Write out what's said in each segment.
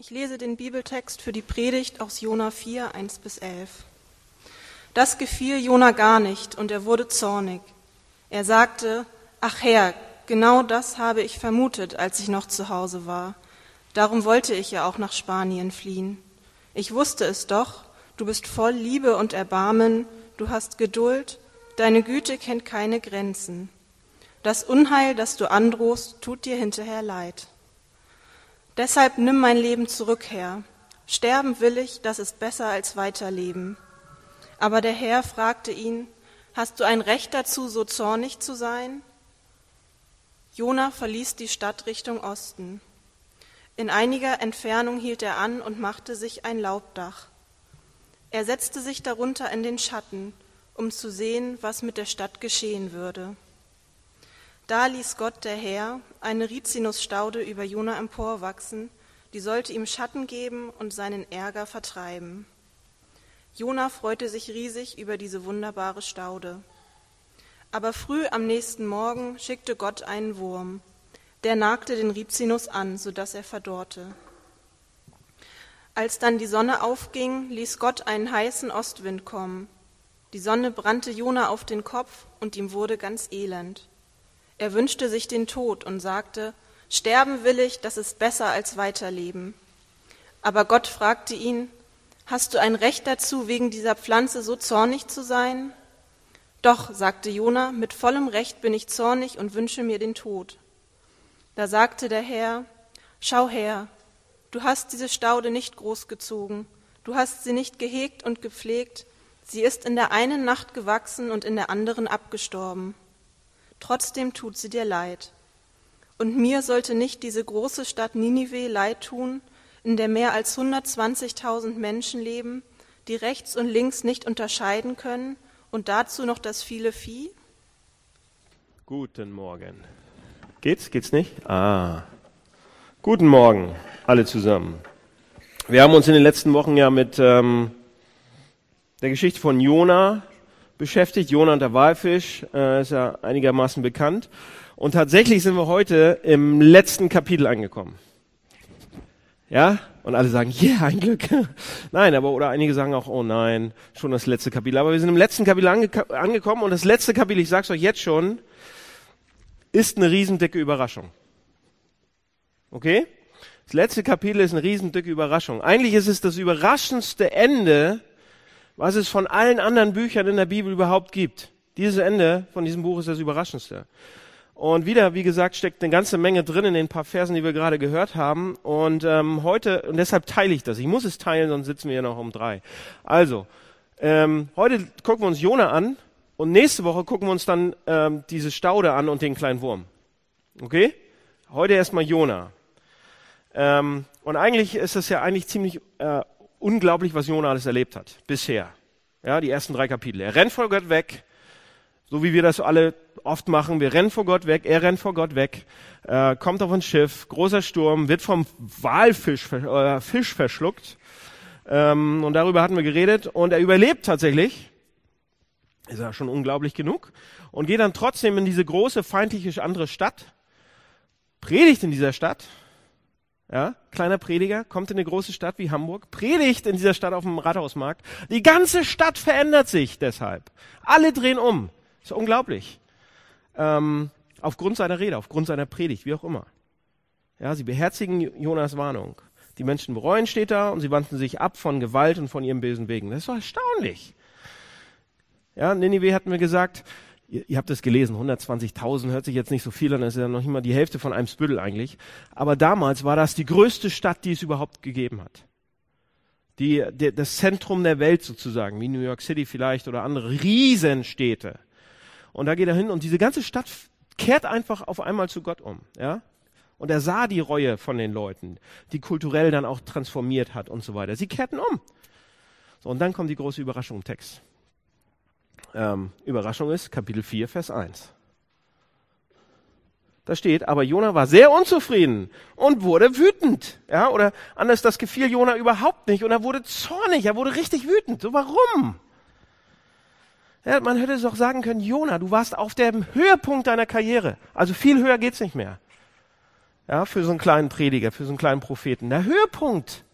Ich lese den Bibeltext für die Predigt aus Jona 4, 1 bis 11. Das gefiel Jona gar nicht und er wurde zornig. Er sagte, ach Herr, genau das habe ich vermutet, als ich noch zu Hause war. Darum wollte ich ja auch nach Spanien fliehen. Ich wusste es doch, du bist voll Liebe und Erbarmen, du hast Geduld, deine Güte kennt keine Grenzen. Das Unheil, das du androhst, tut dir hinterher leid. Deshalb nimm mein Leben zurück, Herr. Sterben will ich, das ist besser als weiterleben. Aber der Herr fragte ihn, Hast du ein Recht dazu, so zornig zu sein? Jona verließ die Stadt Richtung Osten. In einiger Entfernung hielt er an und machte sich ein Laubdach. Er setzte sich darunter in den Schatten, um zu sehen, was mit der Stadt geschehen würde. Da ließ Gott der Herr eine Rizinusstaude über Jona emporwachsen, die sollte ihm Schatten geben und seinen Ärger vertreiben. Jona freute sich riesig über diese wunderbare Staude. Aber früh am nächsten Morgen schickte Gott einen Wurm. Der nagte den Rizinus an, so dass er verdorrte. Als dann die Sonne aufging, ließ Gott einen heißen Ostwind kommen. Die Sonne brannte Jona auf den Kopf und ihm wurde ganz elend. Er wünschte sich den Tod und sagte, Sterben will ich, das ist besser als weiterleben. Aber Gott fragte ihn, Hast du ein Recht dazu, wegen dieser Pflanze so zornig zu sein? Doch, sagte Jona, mit vollem Recht bin ich zornig und wünsche mir den Tod. Da sagte der Herr, Schau her, du hast diese Staude nicht großgezogen, du hast sie nicht gehegt und gepflegt, sie ist in der einen Nacht gewachsen und in der anderen abgestorben trotzdem tut sie dir leid. Und mir sollte nicht diese große Stadt Ninive leid tun, in der mehr als 120.000 Menschen leben, die rechts und links nicht unterscheiden können und dazu noch das viele Vieh? Guten Morgen. Geht's? Geht's nicht? Ah. Guten Morgen, alle zusammen. Wir haben uns in den letzten Wochen ja mit ähm, der Geschichte von Jona beschäftigt. Jona und der Walfisch äh, ist ja einigermaßen bekannt. Und tatsächlich sind wir heute im letzten Kapitel angekommen. Ja? Und alle sagen, ja, yeah, ein Glück. nein, aber oder einige sagen auch, oh nein, schon das letzte Kapitel. Aber wir sind im letzten Kapitel ange angekommen und das letzte Kapitel, ich sag's euch jetzt schon, ist eine riesendicke Überraschung. Okay? Das letzte Kapitel ist eine riesendicke Überraschung. Eigentlich ist es das überraschendste Ende was es von allen anderen Büchern in der Bibel überhaupt gibt. Dieses Ende von diesem Buch ist das Überraschendste. Und wieder, wie gesagt, steckt eine ganze Menge drin in den paar Versen, die wir gerade gehört haben. Und ähm, heute, und deshalb teile ich das. Ich muss es teilen, sonst sitzen wir ja noch um drei. Also, ähm, heute gucken wir uns Jona an und nächste Woche gucken wir uns dann ähm, diese Staude an und den kleinen Wurm. Okay? Heute erstmal Jona. Ähm, und eigentlich ist es ja eigentlich ziemlich äh, unglaublich, was Jona alles erlebt hat bisher. Ja, die ersten drei Kapitel. Er rennt vor Gott weg, so wie wir das alle oft machen. Wir rennen vor Gott weg, er rennt vor Gott weg, äh, kommt auf ein Schiff, großer Sturm, wird vom Walfisch äh, Fisch verschluckt. Ähm, und darüber hatten wir geredet. Und er überlebt tatsächlich. Ist ja schon unglaublich genug. Und geht dann trotzdem in diese große feindliche andere Stadt, predigt in dieser Stadt ja, kleiner Prediger, kommt in eine große Stadt wie Hamburg, predigt in dieser Stadt auf dem Rathausmarkt. Die ganze Stadt verändert sich deshalb. Alle drehen um. Ist unglaublich. Ähm, aufgrund seiner Rede, aufgrund seiner Predigt, wie auch immer. Ja, sie beherzigen Jonas Warnung. Die Menschen bereuen, steht da, und sie wandten sich ab von Gewalt und von ihrem bösen Wegen. Das war erstaunlich. Ja, Ninive hatten wir gesagt, Ihr, ihr habt es gelesen, 120.000 hört sich jetzt nicht so viel an, das ist ja noch nicht mal die Hälfte von einem Spüttel eigentlich. Aber damals war das die größte Stadt, die es überhaupt gegeben hat. Die, die, das Zentrum der Welt sozusagen, wie New York City vielleicht oder andere Riesenstädte. Und da geht er hin und diese ganze Stadt kehrt einfach auf einmal zu Gott um. Ja? Und er sah die Reue von den Leuten, die kulturell dann auch transformiert hat und so weiter. Sie kehrten um. So, und dann kommt die große Überraschung im Text ähm, Überraschung ist, Kapitel 4, Vers 1. Da steht, aber Jona war sehr unzufrieden und wurde wütend. Ja, oder anders, das gefiel Jona überhaupt nicht und er wurde zornig, er wurde richtig wütend. So, warum? Ja, man hätte es auch sagen können, Jona, du warst auf dem Höhepunkt deiner Karriere. Also viel höher geht's nicht mehr. Ja, für so einen kleinen Prediger, für so einen kleinen Propheten. Der Höhepunkt.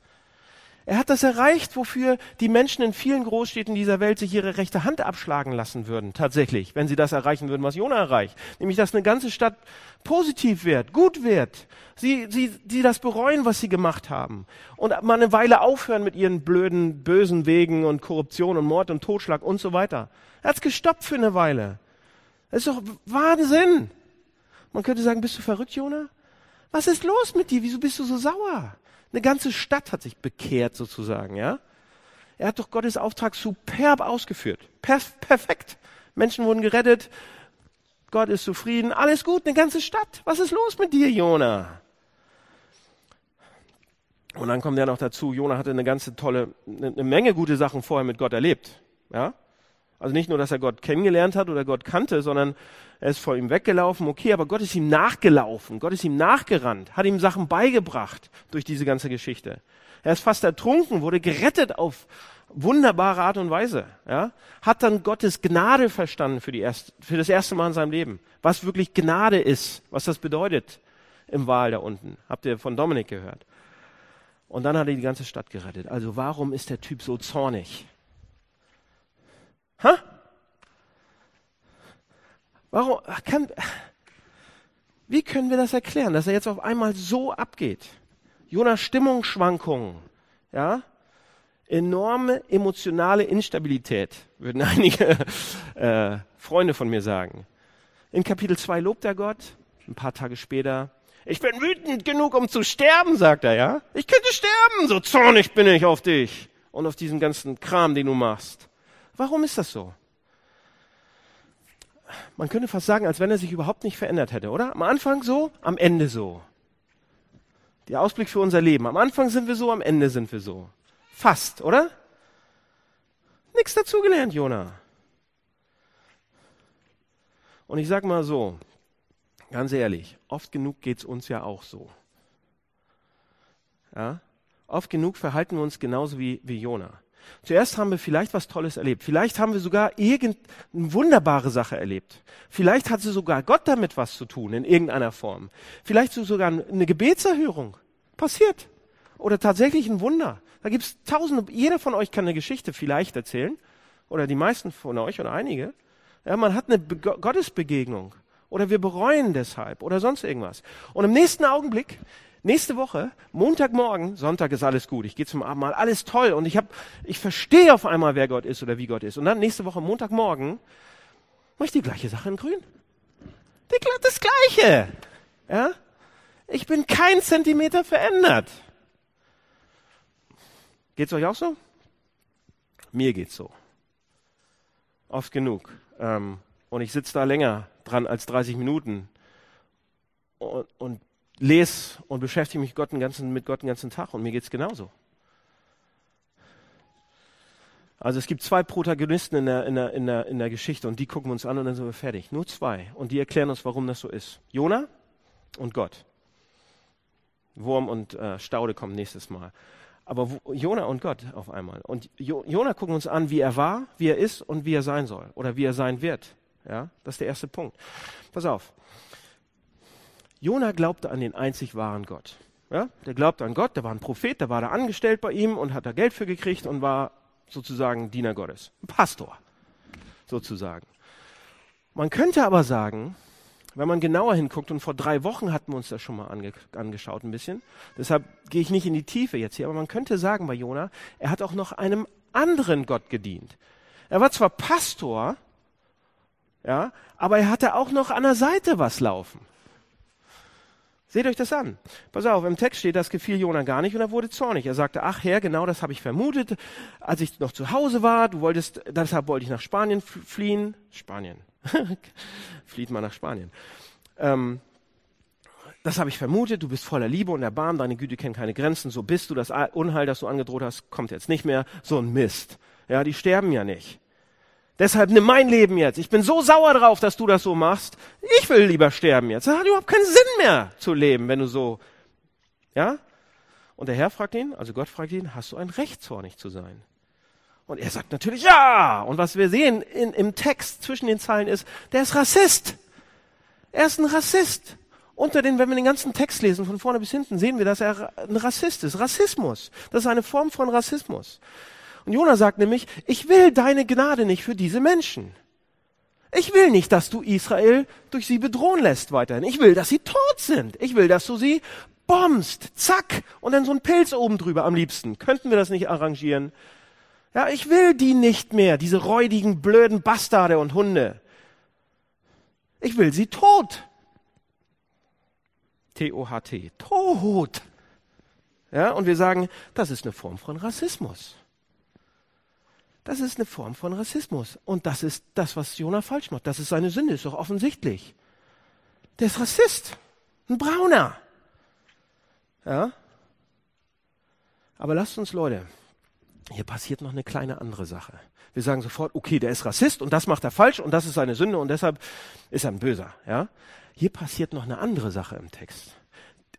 Er hat das erreicht, wofür die Menschen in vielen Großstädten dieser Welt sich ihre rechte Hand abschlagen lassen würden, tatsächlich, wenn sie das erreichen würden, was Jona erreicht. Nämlich, dass eine ganze Stadt positiv wird, gut wird. Sie, sie, sie das bereuen, was sie gemacht haben. Und mal eine Weile aufhören mit ihren blöden, bösen Wegen und Korruption und Mord und Totschlag und so weiter. Er hat's gestoppt für eine Weile. Das ist doch Wahnsinn. Man könnte sagen, bist du verrückt, Jona? Was ist los mit dir? Wieso bist du so sauer? Eine ganze Stadt hat sich bekehrt sozusagen, ja? Er hat doch Gottes Auftrag superb ausgeführt. Perf perfekt. Menschen wurden gerettet. Gott ist zufrieden. Alles gut, eine ganze Stadt. Was ist los mit dir, Jona? Und dann kommt ja noch dazu, Jona hatte eine ganze tolle, eine Menge gute Sachen vorher mit Gott erlebt. Ja? Also nicht nur, dass er Gott kennengelernt hat oder Gott kannte, sondern er ist vor ihm weggelaufen, okay, aber Gott ist ihm nachgelaufen, Gott ist ihm nachgerannt, hat ihm Sachen beigebracht durch diese ganze Geschichte. Er ist fast ertrunken, wurde gerettet auf wunderbare Art und Weise, ja? Hat dann Gottes Gnade verstanden für, die erste, für das erste Mal in seinem Leben. Was wirklich Gnade ist, was das bedeutet im Wahl da unten. Habt ihr von Dominik gehört. Und dann hat er die ganze Stadt gerettet. Also warum ist der Typ so zornig? Ha? Warum kann, wie können wir das erklären, dass er jetzt auf einmal so abgeht? Jonas Stimmungsschwankungen, ja? Enorme emotionale Instabilität, würden einige äh, Freunde von mir sagen. In Kapitel 2 lobt er Gott, ein paar Tage später, ich bin wütend genug, um zu sterben, sagt er, ja? Ich könnte sterben, so zornig bin ich auf dich und auf diesen ganzen Kram, den du machst. Warum ist das so? Man könnte fast sagen, als wenn er sich überhaupt nicht verändert hätte, oder? Am Anfang so, am Ende so. Der Ausblick für unser Leben. Am Anfang sind wir so, am Ende sind wir so. Fast, oder? Nichts dazugelernt, Jona. Und ich sag mal so, ganz ehrlich, oft genug geht's uns ja auch so. Ja? Oft genug verhalten wir uns genauso wie, wie Jona. Zuerst haben wir vielleicht was Tolles erlebt. Vielleicht haben wir sogar irgendeine wunderbare Sache erlebt. Vielleicht hatte sogar Gott damit was zu tun, in irgendeiner Form. Vielleicht sogar eine Gebetserhörung. Passiert. Oder tatsächlich ein Wunder. Da gibt es tausende, jeder von euch kann eine Geschichte vielleicht erzählen. Oder die meisten von euch oder einige. Ja, man hat eine Be Gottesbegegnung. Oder wir bereuen deshalb. Oder sonst irgendwas. Und im nächsten Augenblick nächste Woche, Montagmorgen, Sonntag ist alles gut, ich gehe zum Abendmahl, alles toll und ich, ich verstehe auf einmal, wer Gott ist oder wie Gott ist. Und dann nächste Woche, Montagmorgen, mache ich die gleiche Sache in grün. Die, das Gleiche. Ja? Ich bin kein Zentimeter verändert. Geht's euch auch so? Mir geht's so. Oft genug. Ähm, und ich sitze da länger dran als 30 Minuten und, und lese und beschäftige mich Gott ganzen, mit Gott den ganzen Tag und mir geht es genauso. Also es gibt zwei Protagonisten in der, in, der, in, der, in der Geschichte und die gucken wir uns an und dann sind wir fertig. Nur zwei. Und die erklären uns, warum das so ist. Jona und Gott. Wurm und äh, Staude kommen nächstes Mal. Aber Jona und Gott auf einmal. Und jo, Jona gucken uns an, wie er war, wie er ist und wie er sein soll. Oder wie er sein wird. Ja, das ist der erste Punkt. Pass auf. Jona glaubte an den einzig wahren Gott. Ja, der glaubte an Gott, der war ein Prophet, der war da angestellt bei ihm und hat da Geld für gekriegt und war sozusagen Diener Gottes. Ein Pastor, sozusagen. Man könnte aber sagen, wenn man genauer hinguckt, und vor drei Wochen hatten wir uns das schon mal ange angeschaut ein bisschen, deshalb gehe ich nicht in die Tiefe jetzt hier, aber man könnte sagen bei Jona, er hat auch noch einem anderen Gott gedient. Er war zwar Pastor, ja, aber er hatte auch noch an der Seite was laufen. Seht euch das an. Pass auf, im Text steht, das gefiel Jona gar nicht und er wurde zornig. Er sagte, ach Herr, genau das habe ich vermutet, als ich noch zu Hause war. Du wolltest, deshalb wollte ich nach Spanien fliehen. Spanien. Flieht mal nach Spanien. Ähm, das habe ich vermutet, du bist voller Liebe und Erbarmen, deine Güte kennt keine Grenzen, so bist du, das Unheil, das du angedroht hast, kommt jetzt nicht mehr, so ein Mist. Ja, die sterben ja nicht. Deshalb nimm mein Leben jetzt. Ich bin so sauer drauf, dass du das so machst. Ich will lieber sterben jetzt. Das hat überhaupt keinen Sinn mehr zu leben, wenn du so, ja? Und der Herr fragt ihn, also Gott fragt ihn, hast du ein Recht, zornig zu sein? Und er sagt natürlich ja. Und was wir sehen in, im Text zwischen den Zeilen ist, der ist Rassist. Er ist ein Rassist. Unter den, wenn wir den ganzen Text lesen, von vorne bis hinten, sehen wir, dass er ein Rassist ist. Rassismus. Das ist eine Form von Rassismus. Und Jona sagt nämlich, ich will deine Gnade nicht für diese Menschen. Ich will nicht, dass du Israel durch sie bedrohen lässt weiterhin. Ich will, dass sie tot sind. Ich will, dass du sie bombst. Zack. Und dann so ein Pilz oben drüber am liebsten. Könnten wir das nicht arrangieren? Ja, ich will die nicht mehr, diese räudigen, blöden Bastarde und Hunde. Ich will sie tot. T-O-H-T. Tot. Ja, und wir sagen, das ist eine Form von Rassismus. Das ist eine Form von Rassismus. Und das ist das, was Jonah falsch macht. Das ist seine Sünde, ist doch offensichtlich. Der ist Rassist. Ein Brauner. Ja? Aber lasst uns, Leute, hier passiert noch eine kleine andere Sache. Wir sagen sofort, okay, der ist Rassist und das macht er falsch und das ist seine Sünde und deshalb ist er ein Böser. Ja? Hier passiert noch eine andere Sache im Text.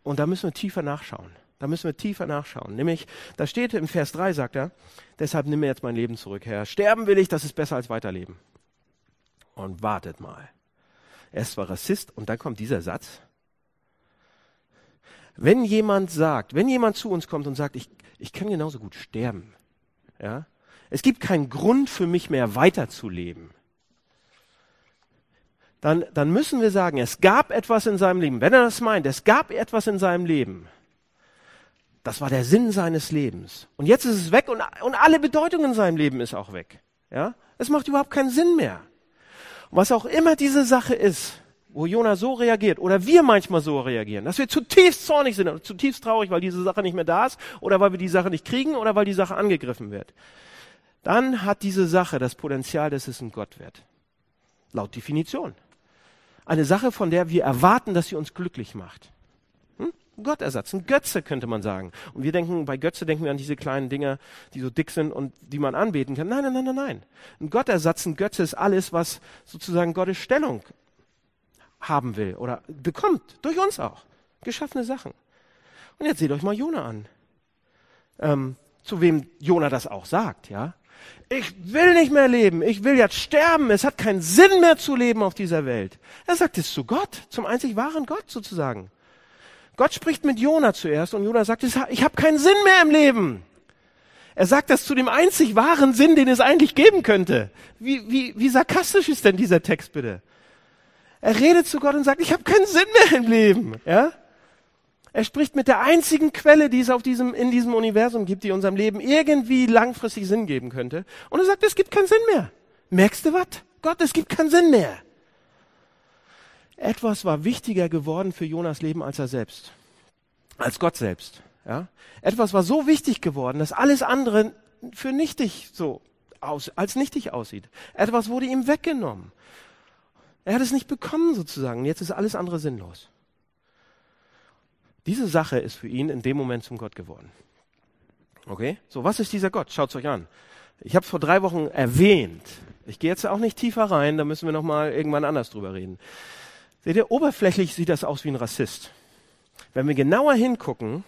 Und da müssen wir tiefer nachschauen. Da müssen wir tiefer nachschauen. Nämlich, da steht im Vers 3, sagt er, deshalb nimm mir jetzt mein Leben zurück, Herr. Sterben will ich, das ist besser als weiterleben. Und wartet mal. Er ist zwar Rassist und dann kommt dieser Satz. Wenn jemand sagt, wenn jemand zu uns kommt und sagt, ich, ich kann genauso gut sterben, ja, es gibt keinen Grund für mich mehr weiterzuleben, dann, dann müssen wir sagen, es gab etwas in seinem Leben. Wenn er das meint, es gab etwas in seinem Leben. Das war der Sinn seines Lebens. Und jetzt ist es weg und, und alle Bedeutung in seinem Leben ist auch weg. Ja? Es macht überhaupt keinen Sinn mehr. Und was auch immer diese Sache ist, wo Jona so reagiert oder wir manchmal so reagieren, dass wir zutiefst zornig sind und zutiefst traurig, weil diese Sache nicht mehr da ist oder weil wir die Sache nicht kriegen oder weil die Sache angegriffen wird, dann hat diese Sache das Potenzial, dass es ein Gott wird. Laut Definition eine Sache, von der wir erwarten, dass sie uns glücklich macht. Gottersatz, ein Götze könnte man sagen. Und wir denken, bei Götze denken wir an diese kleinen Dinger, die so dick sind und die man anbeten kann. Nein, nein, nein, nein, nein. Ein Gottersatz, ein Götze ist alles, was sozusagen Gottes Stellung haben will oder bekommt. Durch uns auch. Geschaffene Sachen. Und jetzt seht euch mal Jona an. Ähm, zu wem Jona das auch sagt, ja. Ich will nicht mehr leben. Ich will jetzt sterben. Es hat keinen Sinn mehr zu leben auf dieser Welt. Er sagt es zu Gott, zum einzig wahren Gott sozusagen. Gott spricht mit Jona zuerst und Jona sagt, ich habe keinen Sinn mehr im Leben. Er sagt das zu dem einzig wahren Sinn, den es eigentlich geben könnte. Wie, wie, wie sarkastisch ist denn dieser Text bitte? Er redet zu Gott und sagt, ich habe keinen Sinn mehr im Leben. Ja? Er spricht mit der einzigen Quelle, die es auf diesem, in diesem Universum gibt, die unserem Leben irgendwie langfristig Sinn geben könnte. Und er sagt, es gibt keinen Sinn mehr. Merkst du was? Gott, es gibt keinen Sinn mehr. Etwas war wichtiger geworden für Jonas Leben als er selbst. Als Gott selbst. Ja? Etwas war so wichtig geworden, dass alles andere für nichtig so aus, als nichtig aussieht. Etwas wurde ihm weggenommen. Er hat es nicht bekommen sozusagen. Jetzt ist alles andere sinnlos. Diese Sache ist für ihn in dem Moment zum Gott geworden. Okay? So, was ist dieser Gott? Schaut es euch an. Ich habe es vor drei Wochen erwähnt. Ich gehe jetzt auch nicht tiefer rein, da müssen wir noch mal irgendwann anders drüber reden. Seht ihr, oberflächlich sieht das aus wie ein Rassist. Wenn wir genauer hingucken,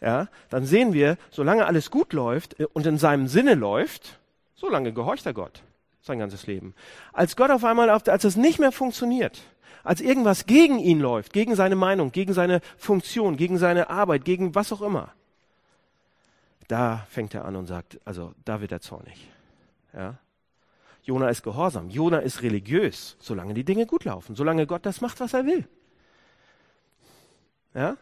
ja, dann sehen wir, solange alles gut läuft äh, und in seinem Sinne läuft, solange gehorcht er Gott sein ganzes Leben. Als Gott auf einmal, als es nicht mehr funktioniert, als irgendwas gegen ihn läuft, gegen seine Meinung, gegen seine Funktion, gegen seine Arbeit, gegen was auch immer, da fängt er an und sagt, also da wird er zornig. Ja? Jona ist gehorsam, Jona ist religiös, solange die Dinge gut laufen, solange Gott das macht, was er will. Ja?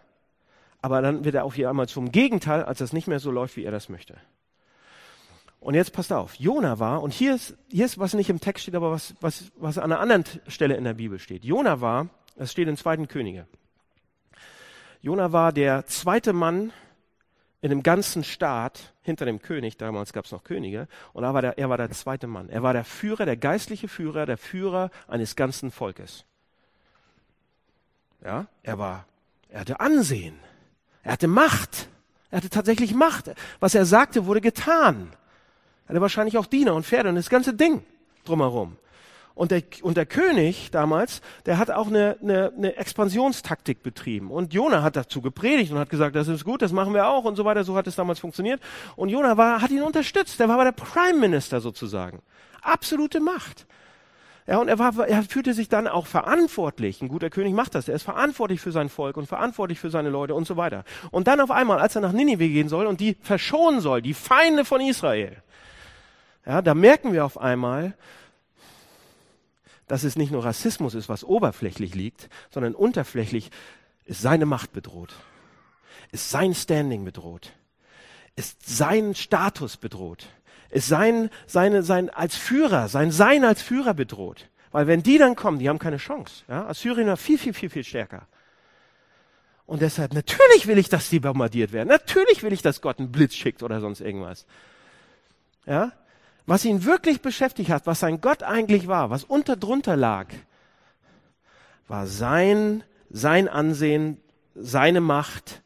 Aber dann wird er auf einmal zum Gegenteil, als das nicht mehr so läuft, wie er das möchte. Und jetzt passt auf, Jona war, und hier ist, hier ist, was nicht im Text steht, aber was, was, was an einer anderen Stelle in der Bibel steht. Jona war, das steht in zweiten Könige. Jona war der zweite Mann in dem ganzen Staat hinter dem König, damals gab es noch Könige, und er war, der, er war der zweite Mann. Er war der Führer, der geistliche Führer, der Führer eines ganzen Volkes. Ja, er war, er hatte Ansehen, er hatte Macht, er hatte tatsächlich Macht. Was er sagte, wurde getan hatte wahrscheinlich auch Diener und Pferde und das ganze Ding drumherum. Und der, und der König damals, der hat auch eine, eine, eine Expansionstaktik betrieben. Und Jona hat dazu gepredigt und hat gesagt, das ist gut, das machen wir auch und so weiter. So hat es damals funktioniert. Und Jona war, hat ihn unterstützt. Der war aber der Prime Minister sozusagen. Absolute Macht. Ja, und er, war, er fühlte sich dann auch verantwortlich. Ein guter König macht das. Er ist verantwortlich für sein Volk und verantwortlich für seine Leute und so weiter. Und dann auf einmal, als er nach Ninive gehen soll und die verschonen soll, die Feinde von Israel, ja, da merken wir auf einmal, dass es nicht nur Rassismus ist, was oberflächlich liegt, sondern unterflächlich ist seine Macht bedroht, ist sein Standing bedroht, ist sein Status bedroht ist sein, seine, sein als Führer, sein Sein als Führer bedroht. Weil wenn die dann kommen, die haben keine Chance. Ja? Assyrien war viel, viel, viel, viel stärker. Und deshalb, natürlich will ich, dass die bombardiert werden. Natürlich will ich, dass Gott einen Blitz schickt oder sonst irgendwas. Ja? Was ihn wirklich beschäftigt hat, was sein Gott eigentlich war, was unter drunter lag, war sein, sein Ansehen, seine Macht,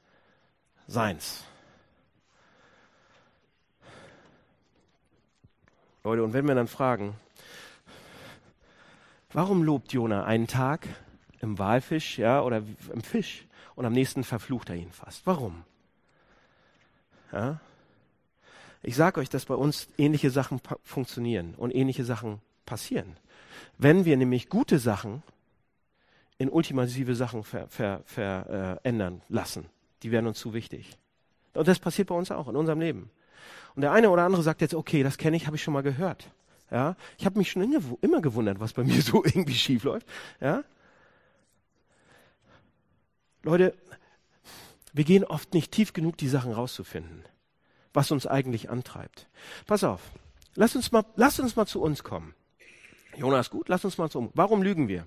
seins. Leute, und wenn wir dann fragen, warum lobt Jona einen Tag im Walfisch, ja, oder im Fisch und am nächsten verflucht er ihn fast? Warum? Ja? Ich sage euch, dass bei uns ähnliche Sachen funktionieren und ähnliche Sachen passieren. Wenn wir nämlich gute Sachen in ultimative Sachen verändern ver, ver, äh, lassen, die werden uns zu wichtig. Und das passiert bei uns auch in unserem Leben. Und der eine oder andere sagt jetzt, okay, das kenne ich, habe ich schon mal gehört. Ja, ich habe mich schon immer gewundert, was bei mir so irgendwie schief läuft. Ja, Leute, wir gehen oft nicht tief genug, die Sachen rauszufinden, was uns eigentlich antreibt. Pass auf, lass uns mal, lass uns mal zu uns kommen. Jonas, gut, lass uns mal zu uns. Warum lügen wir?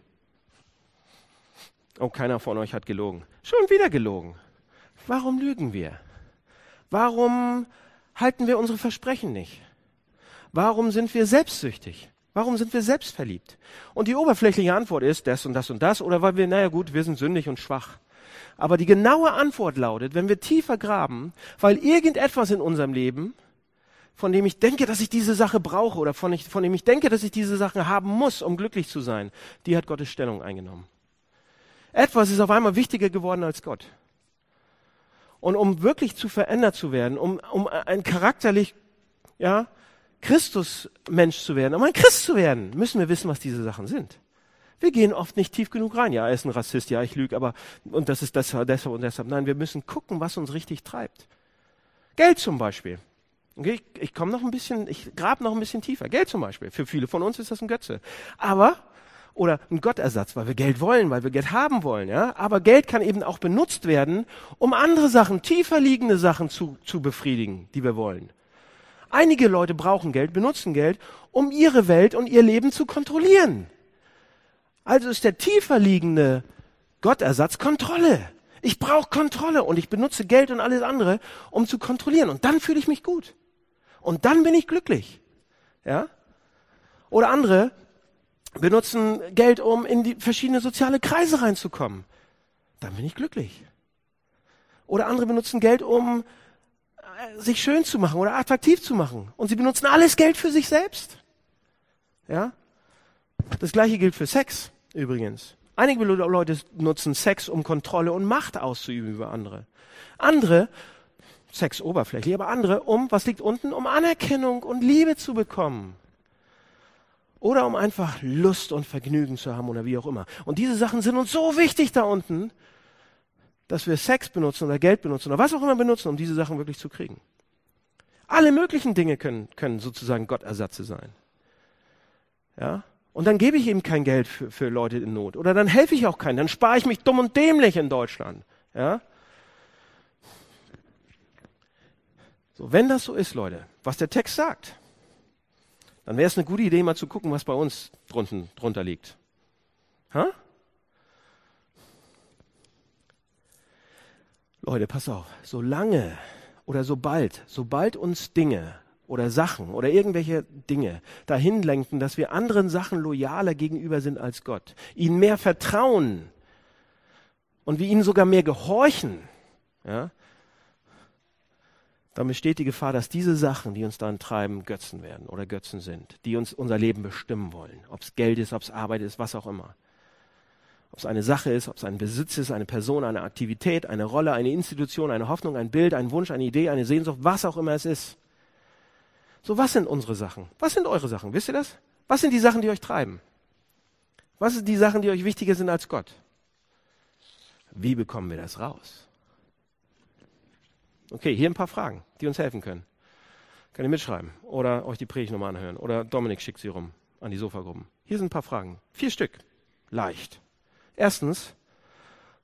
Oh, keiner von euch hat gelogen. Schon wieder gelogen. Warum lügen wir? Warum halten wir unsere Versprechen nicht? Warum sind wir selbstsüchtig? Warum sind wir selbstverliebt? Und die oberflächliche Antwort ist das und das und das oder weil wir, naja gut, wir sind sündig und schwach. Aber die genaue Antwort lautet, wenn wir tiefer graben, weil irgendetwas in unserem Leben, von dem ich denke, dass ich diese Sache brauche oder von, ich, von dem ich denke, dass ich diese Sache haben muss, um glücklich zu sein, die hat Gottes Stellung eingenommen. Etwas ist auf einmal wichtiger geworden als Gott. Und um wirklich zu verändert zu werden, um, um ein charakterlich, ja, Christus-Mensch zu werden, um ein Christ zu werden, müssen wir wissen, was diese Sachen sind. Wir gehen oft nicht tief genug rein. Ja, er ist ein Rassist, ja, ich lüge, aber, und das ist deshalb, deshalb und deshalb. Nein, wir müssen gucken, was uns richtig treibt. Geld zum Beispiel. Okay, ich, ich komme noch ein bisschen, ich grab noch ein bisschen tiefer. Geld zum Beispiel. Für viele von uns ist das ein Götze. Aber oder ein Gottersatz, weil wir Geld wollen, weil wir Geld haben wollen, ja. Aber Geld kann eben auch benutzt werden, um andere Sachen, tiefer liegende Sachen zu, zu befriedigen, die wir wollen. Einige Leute brauchen Geld, benutzen Geld, um ihre Welt und ihr Leben zu kontrollieren. Also ist der tiefer liegende Gottersatz Kontrolle. Ich brauche Kontrolle und ich benutze Geld und alles andere, um zu kontrollieren. Und dann fühle ich mich gut. Und dann bin ich glücklich. Ja? Oder andere benutzen Geld, um in die verschiedene soziale Kreise reinzukommen. Dann bin ich glücklich. Oder andere benutzen Geld, um äh, sich schön zu machen oder attraktiv zu machen. Und sie benutzen alles Geld für sich selbst. Ja? Das gleiche gilt für Sex übrigens. Einige Leute nutzen Sex, um Kontrolle und Macht auszuüben über andere. Andere, Sex oberflächlich, aber andere, um, was liegt unten? Um Anerkennung und Liebe zu bekommen oder um einfach Lust und Vergnügen zu haben oder wie auch immer. Und diese Sachen sind uns so wichtig da unten, dass wir Sex benutzen oder Geld benutzen oder was auch immer benutzen, um diese Sachen wirklich zu kriegen. Alle möglichen Dinge können, können sozusagen Gottersatze sein. Ja? Und dann gebe ich eben kein Geld für, für Leute in Not. Oder dann helfe ich auch keinen. Dann spare ich mich dumm und dämlich in Deutschland. Ja? So, wenn das so ist, Leute, was der Text sagt, dann wäre es eine gute Idee, mal zu gucken, was bei uns drunten, drunter liegt. Ha? Leute, pass auf, solange oder sobald, sobald uns Dinge oder Sachen oder irgendwelche Dinge dahin lenken, dass wir anderen Sachen loyaler gegenüber sind als Gott, ihnen mehr vertrauen und wir ihnen sogar mehr gehorchen, ja, dann besteht die Gefahr, dass diese Sachen, die uns dann treiben, Götzen werden oder Götzen sind, die uns unser Leben bestimmen wollen. Ob es Geld ist, ob es Arbeit ist, was auch immer. Ob es eine Sache ist, ob es ein Besitz ist, eine Person, eine Aktivität, eine Rolle, eine Institution, eine Hoffnung, ein Bild, ein Wunsch, eine Idee, eine Sehnsucht, was auch immer es ist. So, was sind unsere Sachen? Was sind eure Sachen? Wisst ihr das? Was sind die Sachen, die euch treiben? Was sind die Sachen, die euch wichtiger sind als Gott? Wie bekommen wir das raus? Okay, hier ein paar Fragen, die uns helfen können. Könnt ihr mitschreiben oder euch die Predigt nochmal anhören oder Dominik schickt sie rum an die Sofagruppen. Hier sind ein paar Fragen. Vier Stück. Leicht. Erstens,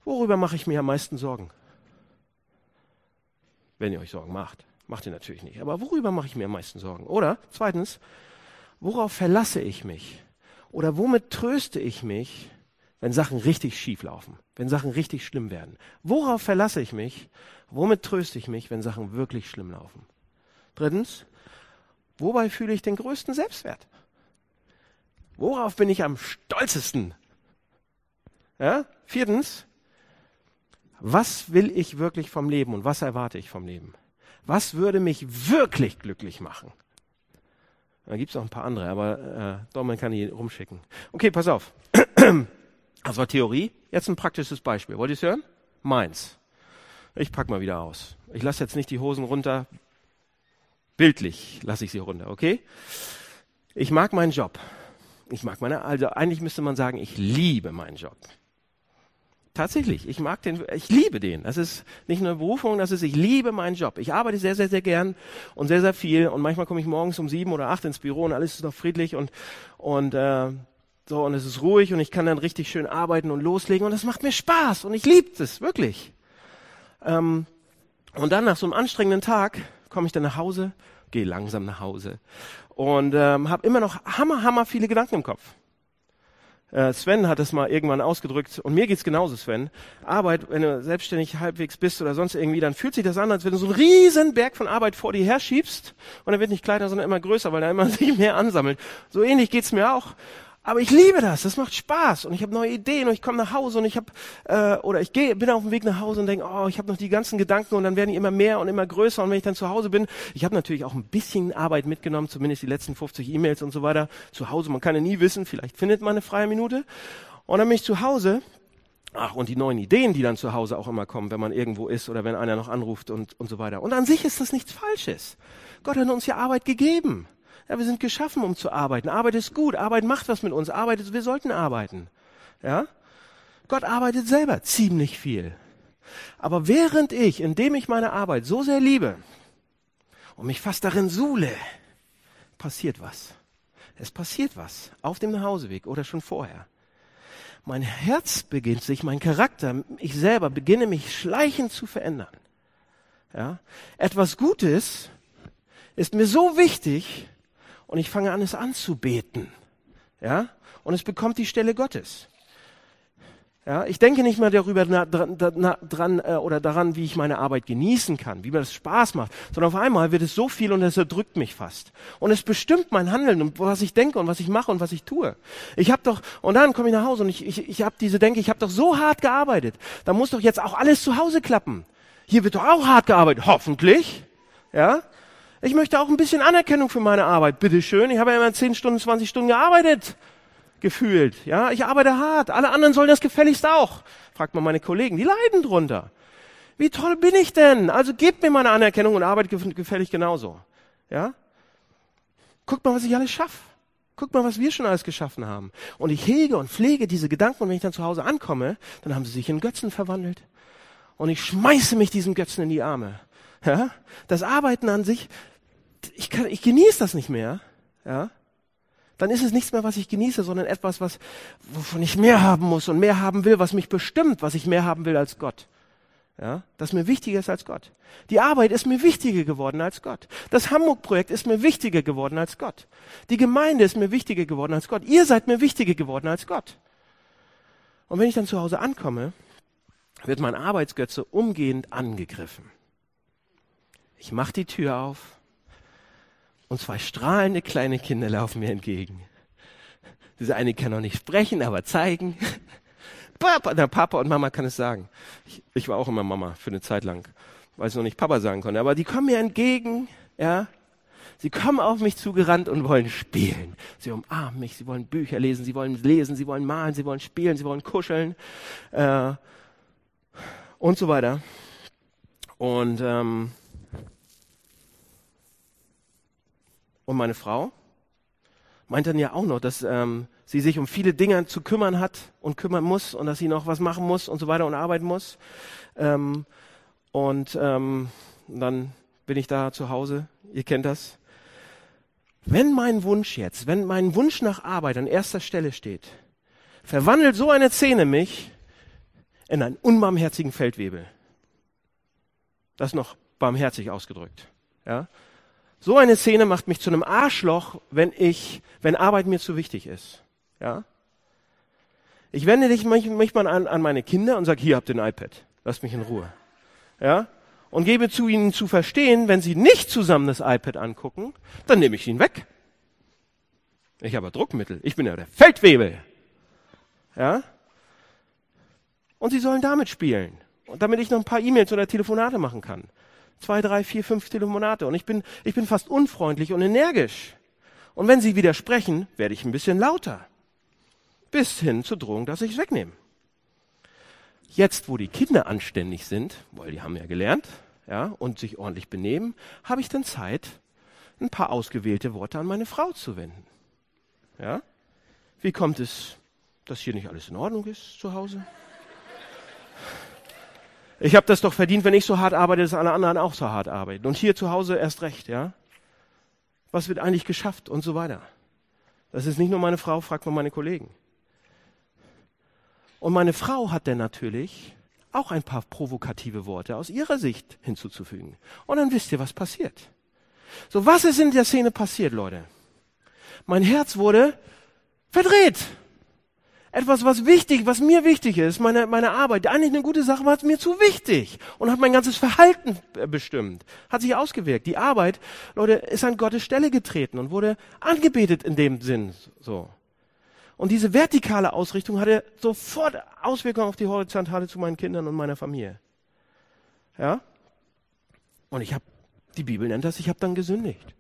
worüber mache ich mir am meisten Sorgen? Wenn ihr euch Sorgen macht. Macht ihr natürlich nicht. Aber worüber mache ich mir am meisten Sorgen? Oder zweitens, worauf verlasse ich mich? Oder womit tröste ich mich, wenn Sachen richtig schief laufen, wenn Sachen richtig schlimm werden? Worauf verlasse ich mich? Womit tröste ich mich, wenn Sachen wirklich schlimm laufen? Drittens, wobei fühle ich den größten Selbstwert? Worauf bin ich am stolzesten? Ja? Viertens, was will ich wirklich vom Leben und was erwarte ich vom Leben? Was würde mich wirklich glücklich machen? Da gibt es noch ein paar andere, aber äh, Dorman kann die rumschicken. Okay, pass auf. Das war Theorie. Jetzt ein praktisches Beispiel. Wollt ihr es hören? Meins. Ich pack mal wieder aus. Ich lasse jetzt nicht die Hosen runter. Bildlich lasse ich sie runter, okay? Ich mag meinen Job. Ich mag meine, also eigentlich müsste man sagen, ich liebe meinen Job. Tatsächlich, ich mag den, ich liebe den. Das ist nicht nur eine Berufung, das ist, ich liebe meinen Job. Ich arbeite sehr, sehr, sehr gern und sehr, sehr viel und manchmal komme ich morgens um sieben oder acht ins Büro und alles ist noch friedlich und, und, äh, so, und es ist ruhig und ich kann dann richtig schön arbeiten und loslegen und es macht mir Spaß und ich liebe es, wirklich. Ähm, und dann nach so einem anstrengenden Tag komme ich dann nach Hause, gehe langsam nach Hause und ähm, habe immer noch hammer, hammer viele Gedanken im Kopf. Äh, Sven hat es mal irgendwann ausgedrückt und mir geht's genauso, Sven. Arbeit, wenn du selbstständig halbwegs bist oder sonst irgendwie, dann fühlt sich das an, als wenn du so einen riesen Berg von Arbeit vor dir her schiebst und er wird nicht kleiner, sondern immer größer, weil da immer sich mehr ansammelt. So ähnlich geht's mir auch. Aber ich liebe das, das macht Spaß und ich habe neue Ideen und ich komme nach Hause und ich habe äh, oder ich gehe bin auf dem Weg nach Hause und denke, oh, ich habe noch die ganzen Gedanken und dann werden die immer mehr und immer größer und wenn ich dann zu Hause bin, ich habe natürlich auch ein bisschen Arbeit mitgenommen, zumindest die letzten 50 E-Mails und so weiter zu Hause. Man kann ja nie wissen, vielleicht findet man eine freie Minute und dann bin ich zu Hause. Ach, und die neuen Ideen, die dann zu Hause auch immer kommen, wenn man irgendwo ist oder wenn einer noch anruft und, und so weiter. Und an sich ist das nichts Falsches. Gott hat uns ja Arbeit gegeben. Ja, wir sind geschaffen, um zu arbeiten. Arbeit ist gut. Arbeit macht was mit uns. Arbeit ist, wir sollten arbeiten. Ja? Gott arbeitet selber ziemlich viel. Aber während ich, indem ich meine Arbeit so sehr liebe und mich fast darin suhle, passiert was. Es passiert was auf dem Nachhauseweg oder schon vorher. Mein Herz beginnt sich, mein Charakter, ich selber beginne mich schleichend zu verändern. Ja? Etwas Gutes ist mir so wichtig, und ich fange an, es anzubeten. Ja? Und es bekommt die Stelle Gottes. Ja, ich denke nicht mehr darüber na, dran, na, dran äh, oder daran, wie ich meine Arbeit genießen kann, wie mir das Spaß macht, sondern auf einmal wird es so viel und es erdrückt mich fast. Und es bestimmt mein Handeln und was ich denke und was ich mache und was ich tue. Ich habe doch und dann komme ich nach Hause und ich ich, ich habe diese Denke, ich habe doch so hart gearbeitet. Da muss doch jetzt auch alles zu Hause klappen. Hier wird doch auch hart gearbeitet, hoffentlich. Ja? Ich möchte auch ein bisschen Anerkennung für meine Arbeit. Bitte schön. Ich habe ja immer 10 Stunden, 20 Stunden gearbeitet. Gefühlt. Ja, ich arbeite hart. Alle anderen sollen das gefälligst auch. Fragt mal meine Kollegen. Die leiden drunter. Wie toll bin ich denn? Also gebt mir meine Anerkennung und arbeite gefällig genauso. Ja? Guckt mal, was ich alles schaffe. Guckt mal, was wir schon alles geschaffen haben. Und ich hege und pflege diese Gedanken und wenn ich dann zu Hause ankomme, dann haben sie sich in Götzen verwandelt. Und ich schmeiße mich diesem Götzen in die Arme. Ja? Das Arbeiten an sich, ich, kann, ich genieße das nicht mehr, ja, dann ist es nichts mehr, was ich genieße, sondern etwas, was, wovon ich mehr haben muss und mehr haben will, was mich bestimmt, was ich mehr haben will als Gott. Ja, das mir wichtiger ist als Gott. Die Arbeit ist mir wichtiger geworden als Gott. Das Hamburg-Projekt ist mir wichtiger geworden als Gott. Die Gemeinde ist mir wichtiger geworden als Gott. Ihr seid mir wichtiger geworden als Gott. Und wenn ich dann zu Hause ankomme, wird mein Arbeitsgötze umgehend angegriffen. Ich mache die Tür auf und zwei strahlende kleine Kinder laufen mir entgegen. Diese eine kann noch nicht sprechen, aber zeigen. Papa, na, Papa und Mama kann es sagen. Ich, ich war auch immer Mama für eine Zeit lang, weil ich noch nicht Papa sagen konnte. Aber die kommen mir entgegen, ja. Sie kommen auf mich zugerannt und wollen spielen. Sie umarmen mich, sie wollen Bücher lesen, sie wollen lesen, sie wollen malen, sie wollen spielen, sie wollen kuscheln äh, und so weiter. Und ähm, Und meine Frau meint dann ja auch noch, dass, ähm, sie sich um viele Dinge zu kümmern hat und kümmern muss und dass sie noch was machen muss und so weiter und arbeiten muss. Ähm, und ähm, dann bin ich da zu Hause. Ihr kennt das. Wenn mein Wunsch jetzt, wenn mein Wunsch nach Arbeit an erster Stelle steht, verwandelt so eine Szene mich in einen unbarmherzigen Feldwebel. Das noch barmherzig ausgedrückt. Ja? So eine Szene macht mich zu einem Arschloch, wenn ich, wenn Arbeit mir zu wichtig ist. Ja? Ich wende dich manchmal an, an meine Kinder und sage, hier habt ihr ein iPad. Lasst mich in Ruhe. Ja? Und gebe zu ihnen zu verstehen, wenn sie nicht zusammen das iPad angucken, dann nehme ich ihn weg. Ich habe Druckmittel. Ich bin ja der Feldwebel. Ja? Und sie sollen damit spielen. Und damit ich noch ein paar E-Mails oder Telefonate machen kann. Zwei, drei, vier, fünf Telefonate. Und ich bin, ich bin fast unfreundlich und energisch. Und wenn sie widersprechen, werde ich ein bisschen lauter. Bis hin zur Drohung, dass ich es wegnehme. Jetzt, wo die Kinder anständig sind, weil die haben ja gelernt, ja, und sich ordentlich benehmen, habe ich dann Zeit, ein paar ausgewählte Worte an meine Frau zu wenden. Ja? Wie kommt es, dass hier nicht alles in Ordnung ist zu Hause? Ich habe das doch verdient, wenn ich so hart arbeite, dass alle anderen auch so hart arbeiten. Und hier zu Hause erst recht, ja? Was wird eigentlich geschafft und so weiter. Das ist nicht nur meine Frau, fragt man meine Kollegen. Und meine Frau hat dann natürlich auch ein paar provokative Worte aus ihrer Sicht hinzuzufügen. Und dann wisst ihr, was passiert. So, was ist in der Szene passiert, Leute? Mein Herz wurde verdreht etwas, was wichtig, was mir wichtig ist, meine, meine Arbeit, eigentlich eine gute Sache, war es mir zu wichtig und hat mein ganzes Verhalten bestimmt, hat sich ausgewirkt. Die Arbeit, Leute, ist an Gottes Stelle getreten und wurde angebetet in dem Sinn, so. Und diese vertikale Ausrichtung hatte sofort Auswirkungen auf die horizontale zu meinen Kindern und meiner Familie. Ja? Und ich habe, die Bibel nennt das, ich habe dann gesündigt.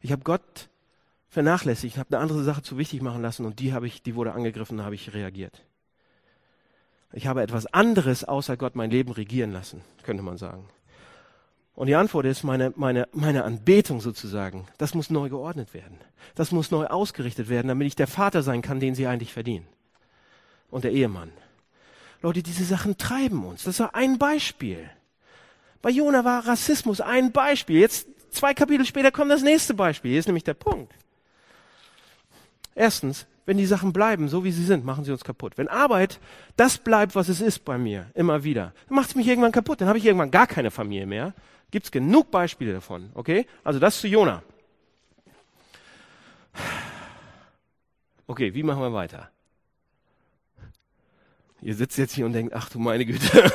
Ich habe Gott vernachlässigt, habe eine andere Sache zu wichtig machen lassen und die habe ich, die wurde angegriffen, da habe ich reagiert. Ich habe etwas anderes außer Gott mein Leben regieren lassen, könnte man sagen. Und die Antwort ist meine, meine, meine Anbetung sozusagen. Das muss neu geordnet werden. Das muss neu ausgerichtet werden, damit ich der Vater sein kann, den sie eigentlich verdienen. Und der Ehemann. Leute, diese Sachen treiben uns. Das war ein Beispiel. Bei Jona war Rassismus ein Beispiel. Jetzt zwei Kapitel später kommt das nächste Beispiel. Hier ist nämlich der Punkt. Erstens, wenn die Sachen bleiben, so wie sie sind, machen sie uns kaputt. Wenn Arbeit das bleibt, was es ist bei mir, immer wieder, dann macht es mich irgendwann kaputt. Dann habe ich irgendwann gar keine Familie mehr. Gibt es genug Beispiele davon, okay? Also das zu Jona. Okay, wie machen wir weiter? Ihr sitzt jetzt hier und denkt, ach du meine Güte,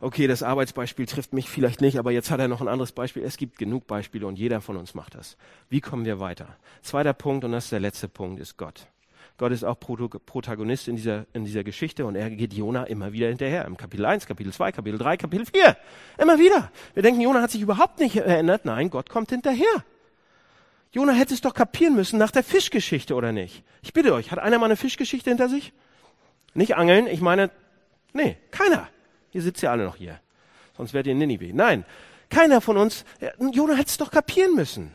okay, das Arbeitsbeispiel trifft mich vielleicht nicht, aber jetzt hat er noch ein anderes Beispiel. Es gibt genug Beispiele und jeder von uns macht das. Wie kommen wir weiter? Zweiter Punkt, und das ist der letzte Punkt, ist Gott. Gott ist auch Protagonist in dieser, in dieser Geschichte und er geht Jona immer wieder hinterher. Im Kapitel 1, Kapitel 2, Kapitel 3, Kapitel 4. Immer wieder. Wir denken, Jona hat sich überhaupt nicht erinnert. Nein, Gott kommt hinterher. Jona hätte es doch kapieren müssen nach der Fischgeschichte, oder nicht? Ich bitte euch, hat einer mal eine Fischgeschichte hinter sich? Nicht angeln, ich meine, nee, keiner. Ihr sitzt ja alle noch hier. Sonst werdet ihr in Ninive. Nein, keiner von uns, Jonah hätte es doch kapieren müssen.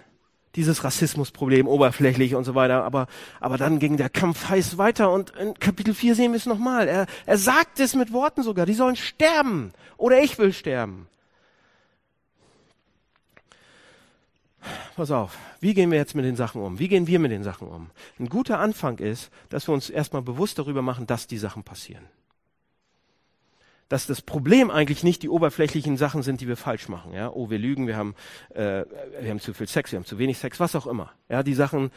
Dieses Rassismusproblem, oberflächlich und so weiter. Aber, aber dann ging der Kampf heiß weiter und in Kapitel 4 sehen wir es nochmal. Er, er sagt es mit Worten sogar, die sollen sterben. Oder ich will sterben. Pass auf, wie gehen wir jetzt mit den Sachen um? Wie gehen wir mit den Sachen um? Ein guter Anfang ist, dass wir uns erstmal bewusst darüber machen, dass die Sachen passieren dass das Problem eigentlich nicht die oberflächlichen Sachen sind, die wir falsch machen. Ja? Oh, wir lügen, wir haben, äh, wir haben zu viel Sex, wir haben zu wenig Sex, was auch immer. Ja, die Sachen,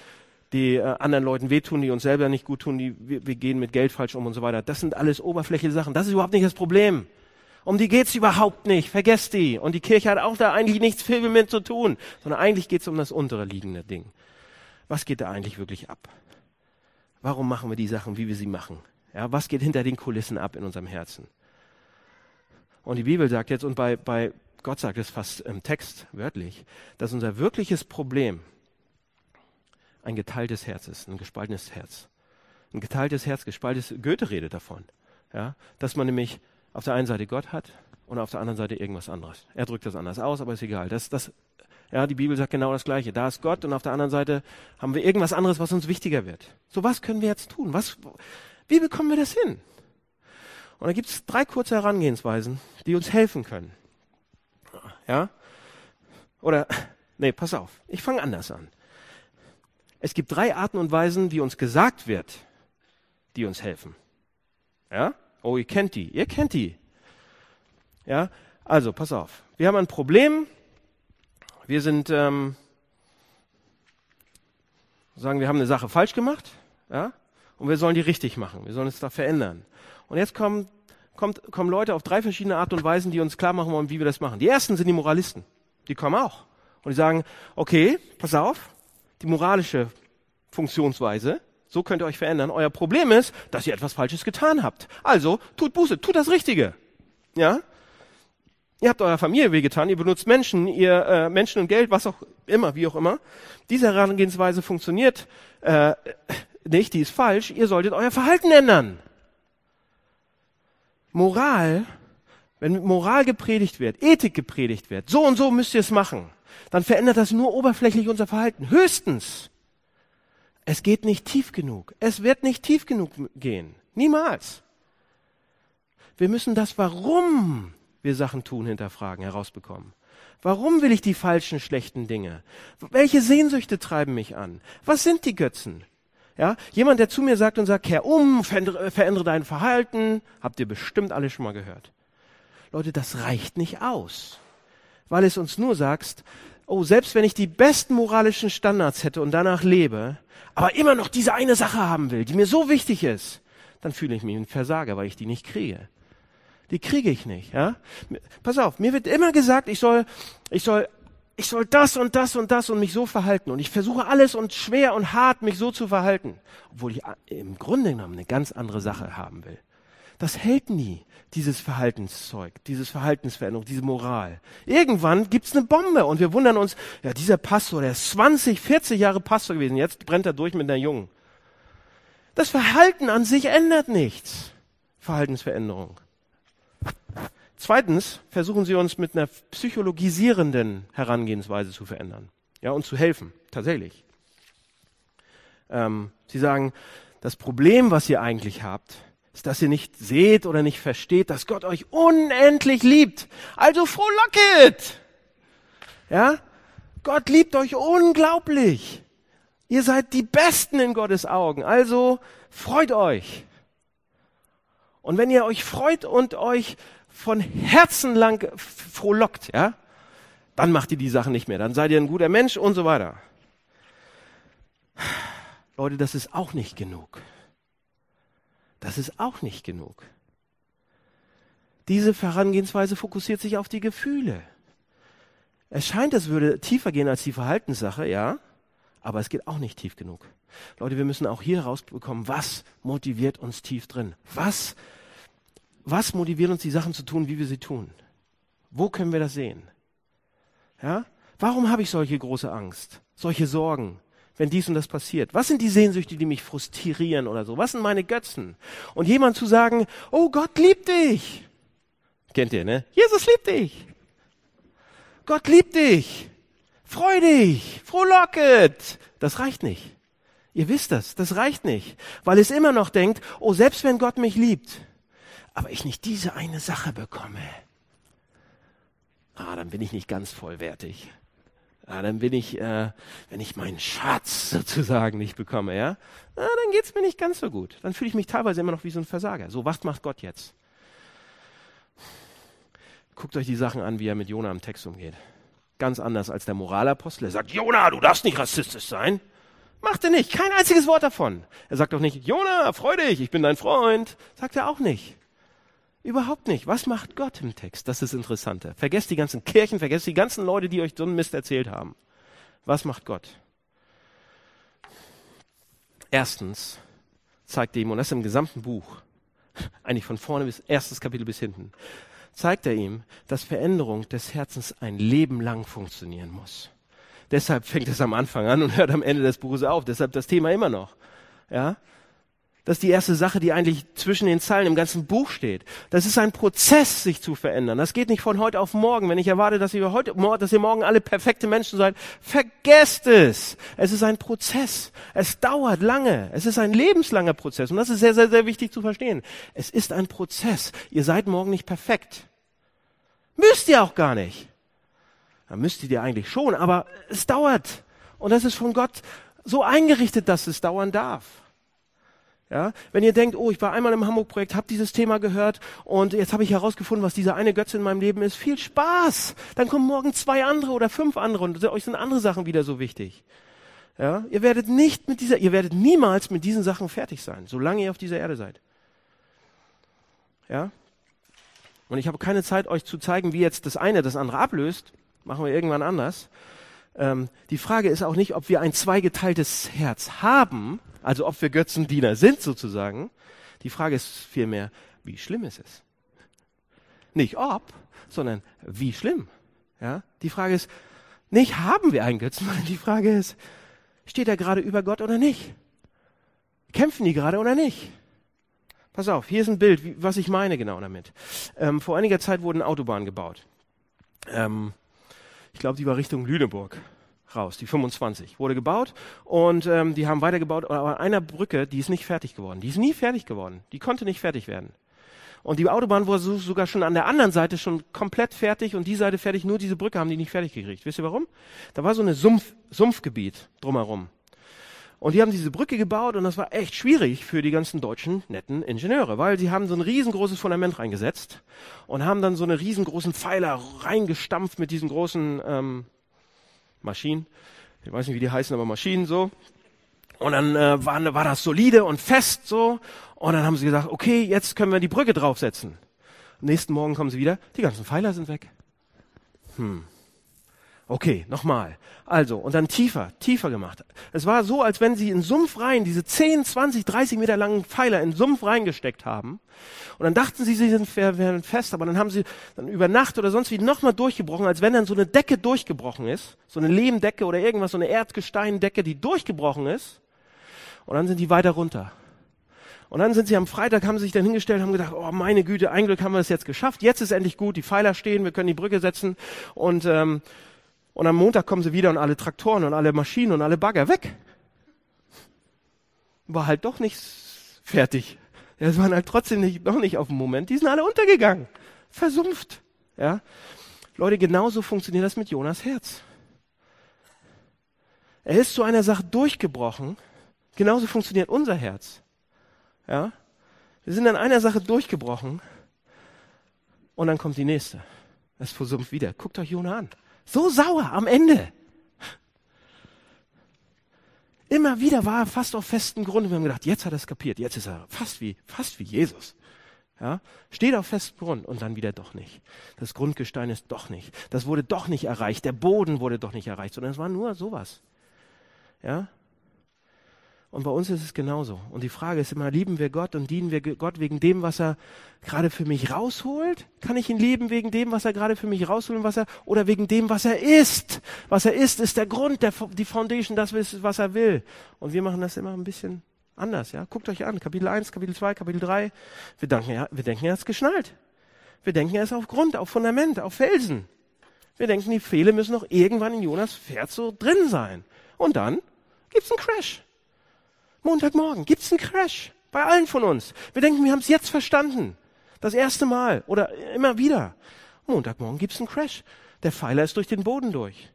die äh, anderen Leuten wehtun, die uns selber nicht gut tun, die, wir, wir gehen mit Geld falsch um und so weiter. Das sind alles oberflächliche Sachen. Das ist überhaupt nicht das Problem. Um die geht's überhaupt nicht. Vergesst die. Und die Kirche hat auch da eigentlich nichts viel mit zu tun, sondern eigentlich geht's um das untere liegende Ding. Was geht da eigentlich wirklich ab? Warum machen wir die Sachen, wie wir sie machen? Ja, was geht hinter den Kulissen ab in unserem Herzen? Und die Bibel sagt jetzt, und bei, bei Gott sagt es fast im Text wörtlich, dass unser wirkliches Problem ein geteiltes Herz ist, ein gespaltenes Herz. Ein geteiltes Herz, gespaltenes, Goethe redet davon. Ja, dass man nämlich auf der einen Seite Gott hat und auf der anderen Seite irgendwas anderes. Er drückt das anders aus, aber ist egal. Das, das Ja, die Bibel sagt genau das Gleiche. Da ist Gott und auf der anderen Seite haben wir irgendwas anderes, was uns wichtiger wird. So, was können wir jetzt tun? Was, wie bekommen wir das hin? Und da gibt es drei kurze Herangehensweisen, die uns helfen können. Ja? Oder, nee, pass auf, ich fange anders an. Es gibt drei Arten und Weisen, wie uns gesagt wird, die uns helfen. Ja? Oh, ihr kennt die, ihr kennt die. Ja? Also, pass auf. Wir haben ein Problem, wir sind, ähm, sagen, wir haben eine Sache falsch gemacht, ja, und wir sollen die richtig machen. Wir sollen es da verändern. Und jetzt kommen, kommt, kommen Leute auf drei verschiedene Art und Weisen, die uns klar machen wollen, wie wir das machen. Die ersten sind die Moralisten. Die kommen auch. Und die sagen, okay, pass auf, die moralische Funktionsweise, so könnt ihr euch verändern. Euer Problem ist, dass ihr etwas Falsches getan habt. Also, tut Buße, tut das Richtige. Ja? Ihr habt eurer Familie wehgetan, ihr benutzt Menschen, ihr äh, Menschen und Geld, was auch immer, wie auch immer. Diese Herangehensweise funktioniert äh, nicht, die ist falsch. Ihr solltet euer Verhalten ändern. Moral, wenn Moral gepredigt wird, Ethik gepredigt wird, so und so müsst ihr es machen, dann verändert das nur oberflächlich unser Verhalten. Höchstens. Es geht nicht tief genug. Es wird nicht tief genug gehen. Niemals. Wir müssen das Warum wir Sachen tun, hinterfragen, herausbekommen. Warum will ich die falschen, schlechten Dinge? Welche Sehnsüchte treiben mich an? Was sind die Götzen? Ja, jemand, der zu mir sagt und sagt, kehr um, verändere, dein Verhalten, habt ihr bestimmt alle schon mal gehört. Leute, das reicht nicht aus, weil es uns nur sagst, oh, selbst wenn ich die besten moralischen Standards hätte und danach lebe, aber immer noch diese eine Sache haben will, die mir so wichtig ist, dann fühle ich mich ein Versager, weil ich die nicht kriege die kriege ich nicht. Ja? Pass auf, mir wird immer gesagt, ich soll, ich soll, ich soll das und das und das und mich so verhalten. Und ich versuche alles und schwer und hart mich so zu verhalten, obwohl ich im Grunde genommen eine ganz andere Sache haben will. Das hält nie, dieses Verhaltenszeug, dieses Verhaltensveränderung, diese Moral. Irgendwann gibt's eine Bombe und wir wundern uns, ja, dieser Pastor, der ist 20, 40 Jahre Pastor gewesen, jetzt brennt er durch mit einer Jungen. Das Verhalten an sich ändert nichts. Verhaltensveränderung. Zweitens versuchen sie uns mit einer psychologisierenden Herangehensweise zu verändern. Ja, und zu helfen, tatsächlich. Ähm, sie sagen, das Problem, was ihr eigentlich habt, ist, dass ihr nicht seht oder nicht versteht, dass Gott euch unendlich liebt. Also frohlocket! Ja? Gott liebt euch unglaublich. Ihr seid die Besten in Gottes Augen. Also freut euch. Und wenn ihr euch freut und euch von Herzen lang frohlockt, ja, dann macht ihr die Sachen nicht mehr. Dann seid ihr ein guter Mensch und so weiter. Leute, das ist auch nicht genug. Das ist auch nicht genug. Diese Herangehensweise fokussiert sich auf die Gefühle. Es scheint, es würde tiefer gehen als die Verhaltenssache, ja, aber es geht auch nicht tief genug. Leute, wir müssen auch hier rausbekommen, was motiviert uns tief drin? Was was motiviert uns, die Sachen zu tun, wie wir sie tun? Wo können wir das sehen? Ja? Warum habe ich solche große Angst, solche Sorgen, wenn dies und das passiert? Was sind die Sehnsüchte, die mich frustrieren oder so? Was sind meine Götzen? Und jemand zu sagen, oh Gott liebt dich. Kennt ihr, ne? Jesus liebt dich. Gott liebt dich. Freu dich. Frohlocket. Das reicht nicht. Ihr wisst das. Das reicht nicht. Weil es immer noch denkt, oh, selbst wenn Gott mich liebt, aber ich nicht diese eine Sache bekomme, ah, dann bin ich nicht ganz vollwertig. Ah, dann bin ich, äh, wenn ich meinen Schatz sozusagen nicht bekomme, ja, ah, dann geht's mir nicht ganz so gut. Dann fühle ich mich teilweise immer noch wie so ein Versager. So, was macht Gott jetzt? Guckt euch die Sachen an, wie er mit Jona im Text umgeht. Ganz anders als der Moralapostel. Er sagt, Jona, du darfst nicht rassistisch sein. Macht er nicht. Kein einziges Wort davon. Er sagt doch nicht, Jona, freu dich, ich bin dein Freund. Sagt er auch nicht. Überhaupt nicht. Was macht Gott im Text? Das ist interessanter. Vergesst die ganzen Kirchen, vergesst die ganzen Leute, die euch so einen Mist erzählt haben. Was macht Gott? Erstens zeigt er ihm, und das im gesamten Buch, eigentlich von vorne bis erstes Kapitel bis hinten, zeigt er ihm, dass Veränderung des Herzens ein Leben lang funktionieren muss. Deshalb fängt es am Anfang an und hört am Ende des Buches auf. Deshalb das Thema immer noch. Ja? Das ist die erste Sache, die eigentlich zwischen den Zeilen im ganzen Buch steht. Das ist ein Prozess, sich zu verändern. Das geht nicht von heute auf morgen. Wenn ich erwarte, dass ihr heute, dass ihr morgen alle perfekte Menschen seid, vergesst es. Es ist ein Prozess. Es dauert lange. Es ist ein lebenslanger Prozess. Und das ist sehr, sehr, sehr wichtig zu verstehen. Es ist ein Prozess. Ihr seid morgen nicht perfekt. Müsst ihr auch gar nicht. Dann müsstet ihr eigentlich schon, aber es dauert. Und das ist von Gott so eingerichtet, dass es dauern darf. Ja, wenn ihr denkt, oh, ich war einmal im Hamburg-Projekt, habe dieses Thema gehört und jetzt habe ich herausgefunden, was dieser eine Götze in meinem Leben ist. Viel Spaß! Dann kommen morgen zwei andere oder fünf andere und euch sind andere Sachen wieder so wichtig. Ja, ihr werdet nicht mit dieser, ihr werdet niemals mit diesen Sachen fertig sein, solange ihr auf dieser Erde seid. Ja? Und ich habe keine Zeit, euch zu zeigen, wie jetzt das eine das andere ablöst. Machen wir irgendwann anders. Ähm, die Frage ist auch nicht, ob wir ein zweigeteiltes Herz haben, also ob wir Götzendiener sind sozusagen. Die Frage ist vielmehr, wie schlimm ist es? Nicht ob, sondern wie schlimm. Ja? Die Frage ist, nicht haben wir einen Götzen, sondern die Frage ist, steht er gerade über Gott oder nicht? Kämpfen die gerade oder nicht? Pass auf, hier ist ein Bild, wie, was ich meine genau damit. Ähm, vor einiger Zeit wurden Autobahnen gebaut. Ähm, ich glaube, die war Richtung Lüneburg raus, die 25, wurde gebaut und ähm, die haben weitergebaut, aber an einer Brücke, die ist nicht fertig geworden. Die ist nie fertig geworden. Die konnte nicht fertig werden. Und die Autobahn war so, sogar schon an der anderen Seite schon komplett fertig und die Seite fertig, nur diese Brücke haben die nicht fertig gekriegt. Wisst ihr warum? Da war so eine Sumpf, Sumpfgebiet drumherum. Und die haben diese Brücke gebaut und das war echt schwierig für die ganzen deutschen netten Ingenieure, weil sie haben so ein riesengroßes Fundament reingesetzt und haben dann so eine riesengroßen Pfeiler reingestampft mit diesen großen ähm, Maschinen. Ich weiß nicht, wie die heißen, aber Maschinen so. Und dann äh, war, war das solide und fest so. Und dann haben sie gesagt, okay, jetzt können wir die Brücke draufsetzen. Am nächsten Morgen kommen sie wieder, die ganzen Pfeiler sind weg. Hm. Okay, nochmal. Also, und dann tiefer, tiefer gemacht. Es war so, als wenn sie in Sumpf rein, diese 10, 20, 30 Meter langen Pfeiler in Sumpf reingesteckt haben. Und dann dachten sie, sie sind, wären fest, aber dann haben sie dann über Nacht oder sonst wie nochmal durchgebrochen, als wenn dann so eine Decke durchgebrochen ist. So eine Lehmdecke oder irgendwas, so eine Erdgesteindecke, die durchgebrochen ist. Und dann sind die weiter runter. Und dann sind sie am Freitag, haben sie sich dann hingestellt, haben gedacht, oh meine Güte, ein Glück haben wir es jetzt geschafft. Jetzt ist endlich gut, die Pfeiler stehen, wir können die Brücke setzen. Und ähm, und am Montag kommen sie wieder und alle Traktoren und alle Maschinen und alle Bagger weg. War halt doch nicht fertig. Ja, es waren halt trotzdem nicht, noch nicht auf dem Moment. Die sind alle untergegangen. Versumpft. Ja. Leute, genauso funktioniert das mit Jonas Herz. Er ist zu einer Sache durchgebrochen. Genauso funktioniert unser Herz. Ja. Wir sind an einer Sache durchgebrochen. Und dann kommt die nächste. Es versumpft wieder. Guckt euch Jona an. So sauer am Ende. Immer wieder war er fast auf festen Grund und wir haben gedacht, jetzt hat er es kapiert, jetzt ist er fast wie, fast wie Jesus. Ja, steht auf festem Grund und dann wieder doch nicht. Das Grundgestein ist doch nicht. Das wurde doch nicht erreicht. Der Boden wurde doch nicht erreicht, sondern es war nur sowas. Ja, und bei uns ist es genauso. Und die Frage ist immer, lieben wir Gott und dienen wir Gott wegen dem, was er gerade für mich rausholt? Kann ich ihn lieben wegen dem, was er gerade für mich rausholt, was er, oder wegen dem, was er ist? Was er ist, ist der Grund, der, die Foundation, das ist, was er will. Und wir machen das immer ein bisschen anders, ja? Guckt euch an. Kapitel 1, Kapitel 2, Kapitel 3. Wir denken, ja, wir denken, er ist geschnallt. Wir denken, er ist auf Grund, auf Fundament, auf Felsen. Wir denken, die Pfähle müssen noch irgendwann in Jonas Pferd so drin sein. Und dann gibt's einen Crash. Montagmorgen gibt es einen Crash bei allen von uns. Wir denken, wir haben es jetzt verstanden. Das erste Mal oder immer wieder. Montagmorgen gibt es einen Crash. Der Pfeiler ist durch den Boden durch.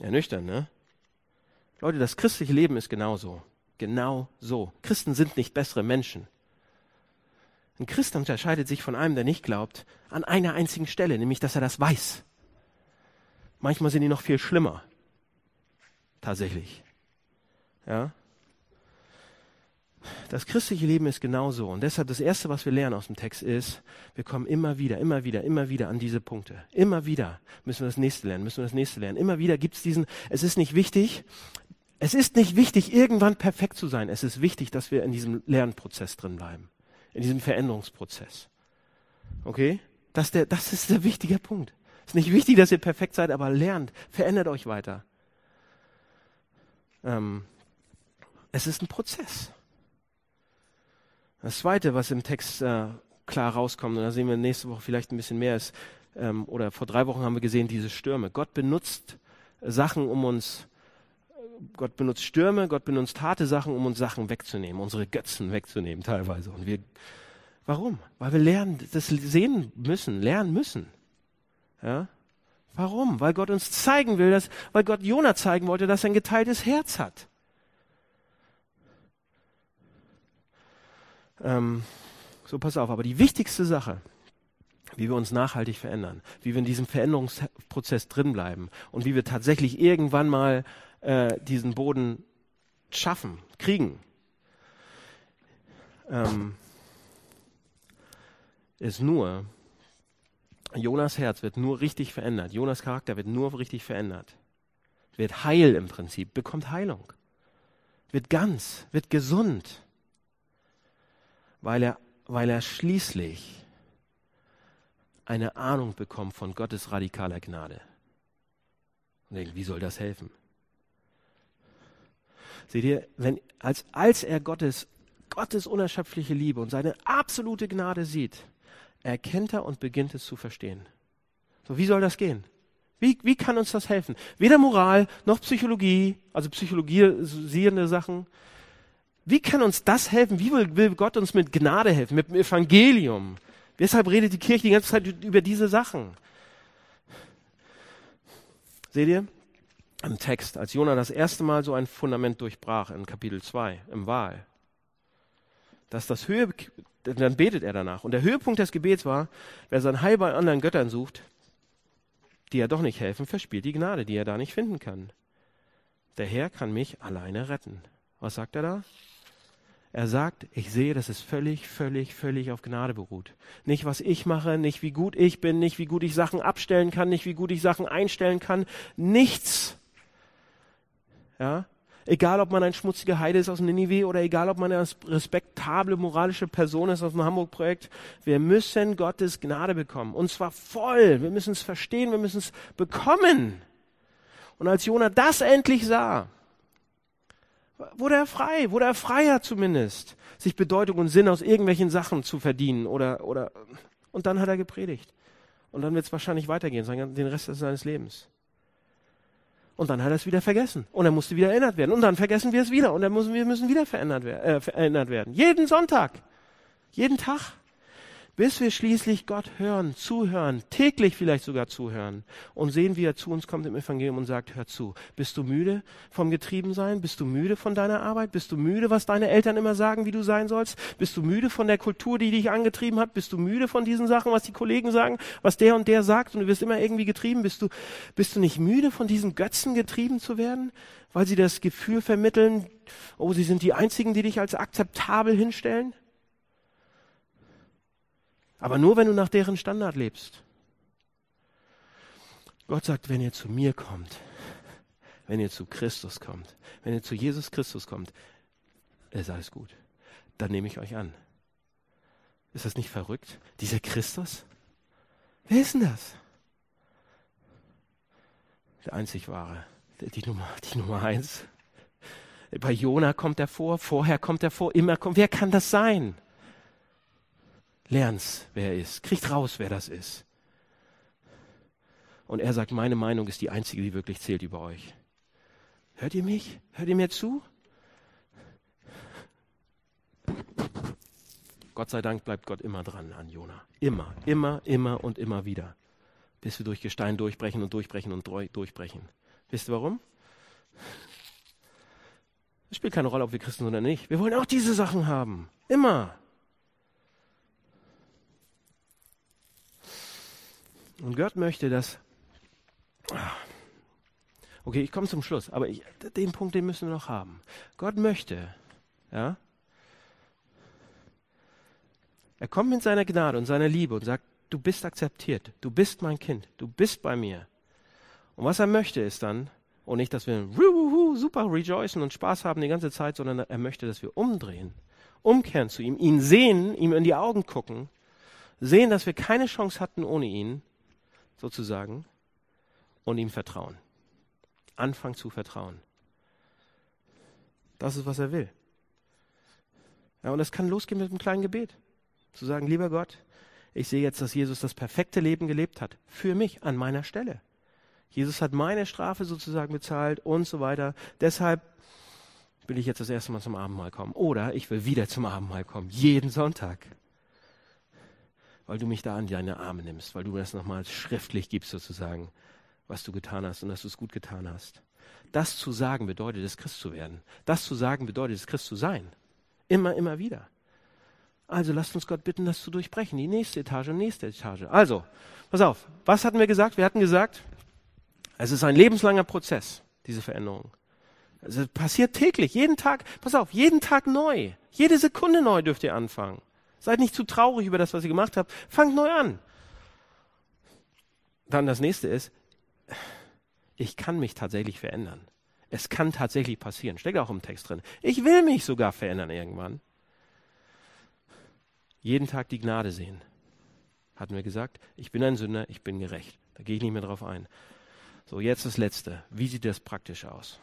Ernüchternd, ne? Leute, das christliche Leben ist genauso. Genau so. Christen sind nicht bessere Menschen. Ein Christ unterscheidet sich von einem, der nicht glaubt, an einer einzigen Stelle, nämlich dass er das weiß. Manchmal sind die noch viel schlimmer tatsächlich. Ja? Das christliche Leben ist genauso. Und deshalb das Erste, was wir lernen aus dem Text ist, wir kommen immer wieder, immer wieder, immer wieder an diese Punkte. Immer wieder müssen wir das nächste lernen, müssen wir das nächste lernen. Immer wieder gibt es diesen, es ist nicht wichtig, es ist nicht wichtig, irgendwann perfekt zu sein. Es ist wichtig, dass wir in diesem Lernprozess drin bleiben. In diesem Veränderungsprozess. Okay? Das, der, das ist der wichtige Punkt. Es ist nicht wichtig, dass ihr perfekt seid, aber lernt, verändert euch weiter. Ähm, es ist ein Prozess. Das Zweite, was im Text äh, klar rauskommt, und da sehen wir nächste Woche vielleicht ein bisschen mehr, ist, ähm, oder vor drei Wochen haben wir gesehen, diese Stürme. Gott benutzt Sachen, um uns, Gott benutzt Stürme, Gott benutzt harte Sachen, um uns Sachen wegzunehmen, unsere Götzen wegzunehmen teilweise. Und wir, warum? Weil wir lernen, das sehen müssen, lernen müssen. Ja? Warum? Weil Gott uns zeigen will, dass, weil Gott Jona zeigen wollte, dass er ein geteiltes Herz hat. Ähm, so, pass auf, aber die wichtigste Sache, wie wir uns nachhaltig verändern, wie wir in diesem Veränderungsprozess drinbleiben und wie wir tatsächlich irgendwann mal äh, diesen Boden schaffen, kriegen, ähm, ist nur, Jonas Herz wird nur richtig verändert, Jonas Charakter wird nur richtig verändert, wird heil im Prinzip, bekommt Heilung, wird ganz, wird gesund, weil er, weil er schließlich eine Ahnung bekommt von Gottes radikaler Gnade. Und denkt, wie soll das helfen? Seht ihr, wenn, als, als er Gottes, Gottes unerschöpfliche Liebe und seine absolute Gnade sieht, erkennt er und beginnt es zu verstehen. So, wie soll das gehen? Wie, wie kann uns das helfen? Weder Moral noch Psychologie, also psychologisierende Sachen. Wie kann uns das helfen? Wie will, will Gott uns mit Gnade helfen, mit dem Evangelium? Weshalb redet die Kirche die ganze Zeit über diese Sachen? Seht ihr? Im Text, als Jonah das erste Mal so ein Fundament durchbrach in Kapitel 2, im Wahl, dass das Höhe, dann betet er danach. Und der Höhepunkt des Gebets war, wer sein Heil bei anderen Göttern sucht, die ja doch nicht helfen, verspielt die Gnade, die er da nicht finden kann. Der Herr kann mich alleine retten. Was sagt er da? Er sagt, ich sehe, dass es völlig, völlig, völlig auf Gnade beruht. Nicht, was ich mache, nicht wie gut ich bin, nicht wie gut ich Sachen abstellen kann, nicht wie gut ich Sachen einstellen kann. Nichts. Ja? Egal, ob man ein schmutziger Heide ist aus Ninive oder egal, ob man eine respektable moralische Person ist aus dem Hamburg-Projekt. Wir müssen Gottes Gnade bekommen. Und zwar voll. Wir müssen es verstehen, wir müssen es bekommen. Und als Jonah das endlich sah, wurde er frei, wurde er freier zumindest, sich Bedeutung und Sinn aus irgendwelchen Sachen zu verdienen oder, oder, und dann hat er gepredigt. Und dann wird es wahrscheinlich weitergehen, den Rest seines Lebens. Und dann hat er es wieder vergessen. Und er musste wieder erinnert werden. Und dann vergessen wir es wieder. Und dann müssen wir müssen wieder verändert, äh, verändert werden. Jeden Sonntag. Jeden Tag bis wir schließlich Gott hören, zuhören, täglich vielleicht sogar zuhören und sehen, wie er zu uns kommt im Evangelium und sagt, hör zu. Bist du müde vom Getriebensein? Bist du müde von deiner Arbeit? Bist du müde, was deine Eltern immer sagen, wie du sein sollst? Bist du müde von der Kultur, die dich angetrieben hat? Bist du müde von diesen Sachen, was die Kollegen sagen, was der und der sagt und du wirst immer irgendwie getrieben? Bist du, bist du nicht müde von diesen Götzen getrieben zu werden? Weil sie das Gefühl vermitteln, oh, sie sind die einzigen, die dich als akzeptabel hinstellen? Aber nur, wenn du nach deren Standard lebst. Gott sagt, wenn ihr zu mir kommt, wenn ihr zu Christus kommt, wenn ihr zu Jesus Christus kommt, ist alles gut. Dann nehme ich euch an. Ist das nicht verrückt? Dieser Christus? Wer ist denn das? Der einzig wahre, die Nummer, die Nummer eins. Bei Jona kommt er vor, vorher kommt er vor, immer kommt. Wer kann das sein? Lern's, wer er ist. Kriegt raus, wer das ist. Und er sagt, meine Meinung ist die einzige, die wirklich zählt über euch. Hört ihr mich? Hört ihr mir zu? Gott sei Dank bleibt Gott immer dran an Jona. Immer, immer, immer und immer wieder. Bis wir durch Gestein durchbrechen und durchbrechen und durchbrechen. Wisst ihr warum? Es spielt keine Rolle, ob wir Christen sind oder nicht. Wir wollen auch diese Sachen haben. Immer. Und Gott möchte, dass. Okay, ich komme zum Schluss, aber ich, den Punkt, den müssen wir noch haben. Gott möchte, ja, er kommt mit seiner Gnade und seiner Liebe und sagt, du bist akzeptiert, du bist mein Kind, du bist bei mir. Und was er möchte ist dann, und nicht, dass wir super rejoicen und Spaß haben die ganze Zeit, sondern er möchte, dass wir umdrehen, umkehren zu ihm, ihn sehen, ihm in die Augen gucken, sehen, dass wir keine Chance hatten ohne ihn sozusagen und ihm vertrauen. Anfang zu vertrauen. Das ist, was er will. Ja, und das kann losgehen mit einem kleinen Gebet. Zu sagen, lieber Gott, ich sehe jetzt, dass Jesus das perfekte Leben gelebt hat. Für mich, an meiner Stelle. Jesus hat meine Strafe sozusagen bezahlt und so weiter. Deshalb will ich jetzt das erste Mal zum Abendmahl kommen. Oder ich will wieder zum Abendmahl kommen. Jeden Sonntag. Weil du mich da an deine Arme nimmst. Weil du das nochmal schriftlich gibst sozusagen, was du getan hast und dass du es gut getan hast. Das zu sagen bedeutet es, Christ zu werden. Das zu sagen bedeutet es, Christ zu sein. Immer, immer wieder. Also lasst uns Gott bitten, das zu durchbrechen. Die nächste Etage und nächste Etage. Also, pass auf. Was hatten wir gesagt? Wir hatten gesagt, es ist ein lebenslanger Prozess, diese Veränderung. Es passiert täglich, jeden Tag, pass auf, jeden Tag neu. Jede Sekunde neu dürft ihr anfangen. Seid nicht zu traurig über das, was ihr gemacht habt. Fangt neu an. Dann das nächste ist, ich kann mich tatsächlich verändern. Es kann tatsächlich passieren. Steckt auch im Text drin. Ich will mich sogar verändern irgendwann. Jeden Tag die Gnade sehen. Hatten wir gesagt, ich bin ein Sünder, ich bin gerecht. Da gehe ich nicht mehr drauf ein. So, jetzt das Letzte. Wie sieht das praktisch aus?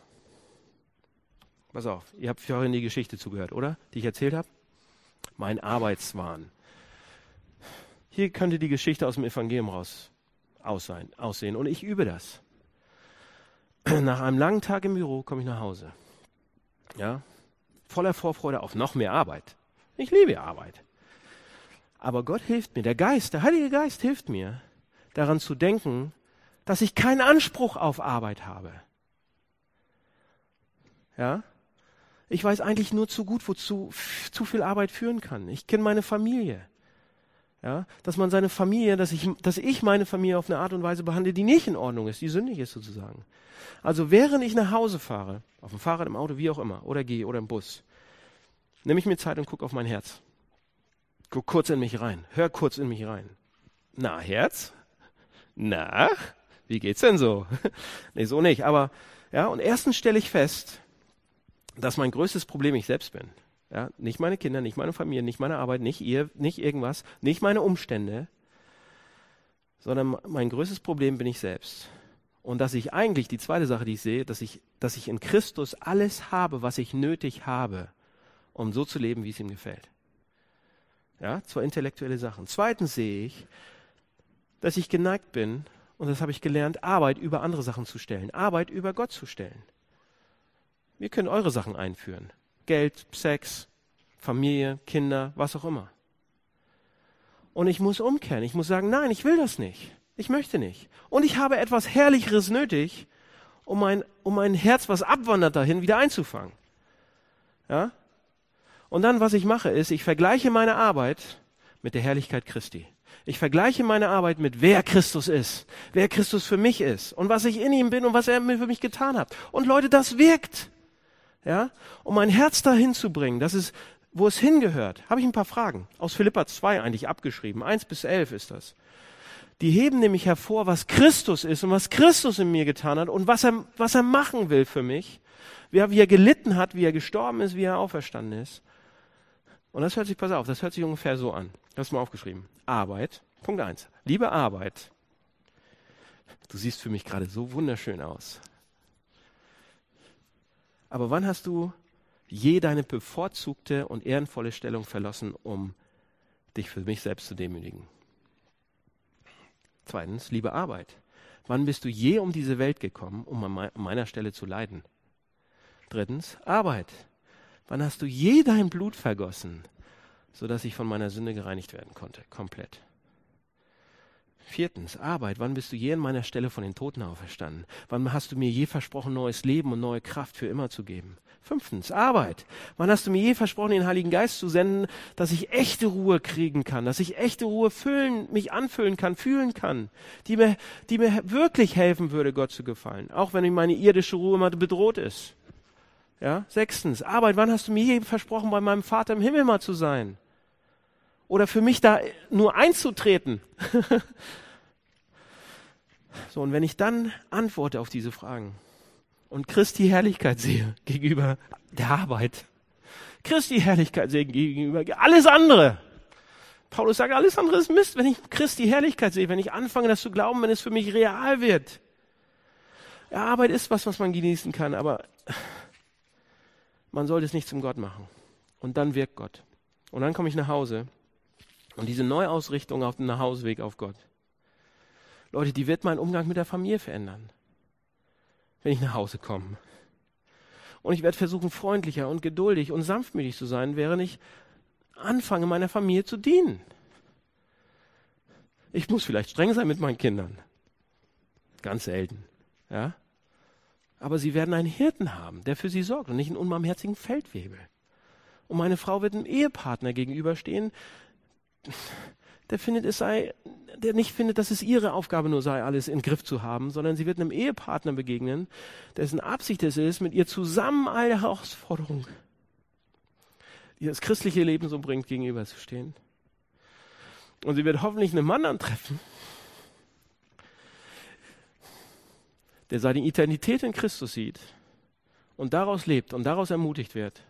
Pass auf, ihr habt vorhin die Geschichte zugehört, oder? Die ich erzählt habe? Mein Arbeitswahn. Hier könnte die Geschichte aus dem Evangelium raus aussehen. Und ich übe das. Nach einem langen Tag im Büro komme ich nach Hause. Ja, voller Vorfreude auf noch mehr Arbeit. Ich liebe Arbeit. Aber Gott hilft mir, der Geist, der Heilige Geist hilft mir, daran zu denken, dass ich keinen Anspruch auf Arbeit habe. Ja? Ich weiß eigentlich nur zu gut, wozu zu viel Arbeit führen kann. Ich kenne meine Familie. Ja? Dass man seine Familie, dass ich, dass ich meine Familie auf eine Art und Weise behandle, die nicht in Ordnung ist, die sündig ist sozusagen. Also während ich nach Hause fahre, auf dem Fahrrad, im Auto, wie auch immer, oder gehe oder im Bus, nehme ich mir Zeit und gucke auf mein Herz. Guck kurz in mich rein. Hör kurz in mich rein. Na, Herz? Na? wie geht's denn so? nee, so nicht. Aber, ja, und erstens stelle ich fest, dass mein größtes Problem ich selbst bin. Ja, nicht meine Kinder, nicht meine Familie, nicht meine Arbeit, nicht ihr, nicht irgendwas, nicht meine Umstände, sondern mein größtes Problem bin ich selbst. Und dass ich eigentlich, die zweite Sache, die ich sehe, dass ich, dass ich in Christus alles habe, was ich nötig habe, um so zu leben, wie es ihm gefällt. Ja, zwei intellektuelle Sachen. Zweitens sehe ich, dass ich geneigt bin, und das habe ich gelernt, Arbeit über andere Sachen zu stellen, Arbeit über Gott zu stellen. Wir können eure Sachen einführen. Geld, Sex, Familie, Kinder, was auch immer. Und ich muss umkehren. Ich muss sagen, nein, ich will das nicht. Ich möchte nicht. Und ich habe etwas Herrlicheres nötig, um mein, um mein Herz, was abwandert dahin, wieder einzufangen. Ja? Und dann, was ich mache, ist, ich vergleiche meine Arbeit mit der Herrlichkeit Christi. Ich vergleiche meine Arbeit mit wer Christus ist, wer Christus für mich ist und was ich in ihm bin und was er für mich getan hat. Und Leute, das wirkt. Ja, um mein Herz dahin zu bringen, das ist, wo es hingehört, habe ich ein paar Fragen aus Philippa 2 eigentlich abgeschrieben. 1 bis 11 ist das. Die heben nämlich hervor, was Christus ist und was Christus in mir getan hat und was er, was er machen will für mich. Wie er, wie er gelitten hat, wie er gestorben ist, wie er auferstanden ist. Und das hört sich, pass auf, das hört sich ungefähr so an. Ich habe mal aufgeschrieben. Arbeit. Punkt eins. Liebe Arbeit. Du siehst für mich gerade so wunderschön aus. Aber wann hast du je deine bevorzugte und ehrenvolle Stellung verlassen, um dich für mich selbst zu demütigen? Zweitens, liebe Arbeit. Wann bist du je um diese Welt gekommen, um an meiner Stelle zu leiden? Drittens, Arbeit. Wann hast du je dein Blut vergossen, sodass ich von meiner Sünde gereinigt werden konnte? Komplett. Viertens, Arbeit. Wann bist du je an meiner Stelle von den Toten auferstanden? Wann hast du mir je versprochen, neues Leben und neue Kraft für immer zu geben? Fünftens, Arbeit. Wann hast du mir je versprochen, den Heiligen Geist zu senden, dass ich echte Ruhe kriegen kann, dass ich echte Ruhe füllen, mich anfüllen kann, fühlen kann, die mir, die mir wirklich helfen würde, Gott zu gefallen, auch wenn meine irdische Ruhe mal bedroht ist. Ja, sechstens, Arbeit. Wann hast du mir je versprochen, bei meinem Vater im Himmel mal zu sein? Oder für mich da nur einzutreten? so, und wenn ich dann antworte auf diese Fragen und Christi Herrlichkeit sehe gegenüber der Arbeit, Christi Herrlichkeit sehe gegenüber alles andere, Paulus sagt, alles andere ist Mist, wenn ich Christi Herrlichkeit sehe, wenn ich anfange, das zu glauben, wenn es für mich real wird. Ja, Arbeit ist was, was man genießen kann, aber man sollte es nicht zum Gott machen. Und dann wirkt Gott. Und dann komme ich nach Hause und diese Neuausrichtung auf dem Nachhauseweg auf Gott. Leute, die wird meinen Umgang mit der Familie verändern, wenn ich nach Hause komme. Und ich werde versuchen, freundlicher und geduldig und sanftmütig zu sein, während ich anfange, meiner Familie zu dienen. Ich muss vielleicht streng sein mit meinen Kindern. Ganz selten. Ja? Aber sie werden einen Hirten haben, der für sie sorgt und nicht einen unbarmherzigen Feldwebel. Und meine Frau wird einem Ehepartner gegenüberstehen, der findet, es sei, der nicht findet, dass es ihre Aufgabe nur sei, alles in Griff zu haben, sondern sie wird einem Ehepartner begegnen, dessen Absicht es ist, mit ihr zusammen alle Herausforderungen, die das christliche Leben so bringt, gegenüberzustehen. Und sie wird hoffentlich einen Mann antreffen, der seine Identität in Christus sieht und daraus lebt und daraus ermutigt wird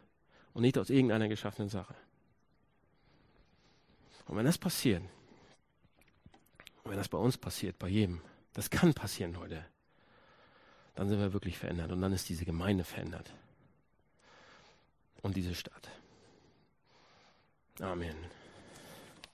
und nicht aus irgendeiner geschaffenen Sache. Und wenn das passiert, wenn das bei uns passiert, bei jedem, das kann passieren heute, dann sind wir wirklich verändert und dann ist diese Gemeinde verändert. Und diese Stadt. Amen.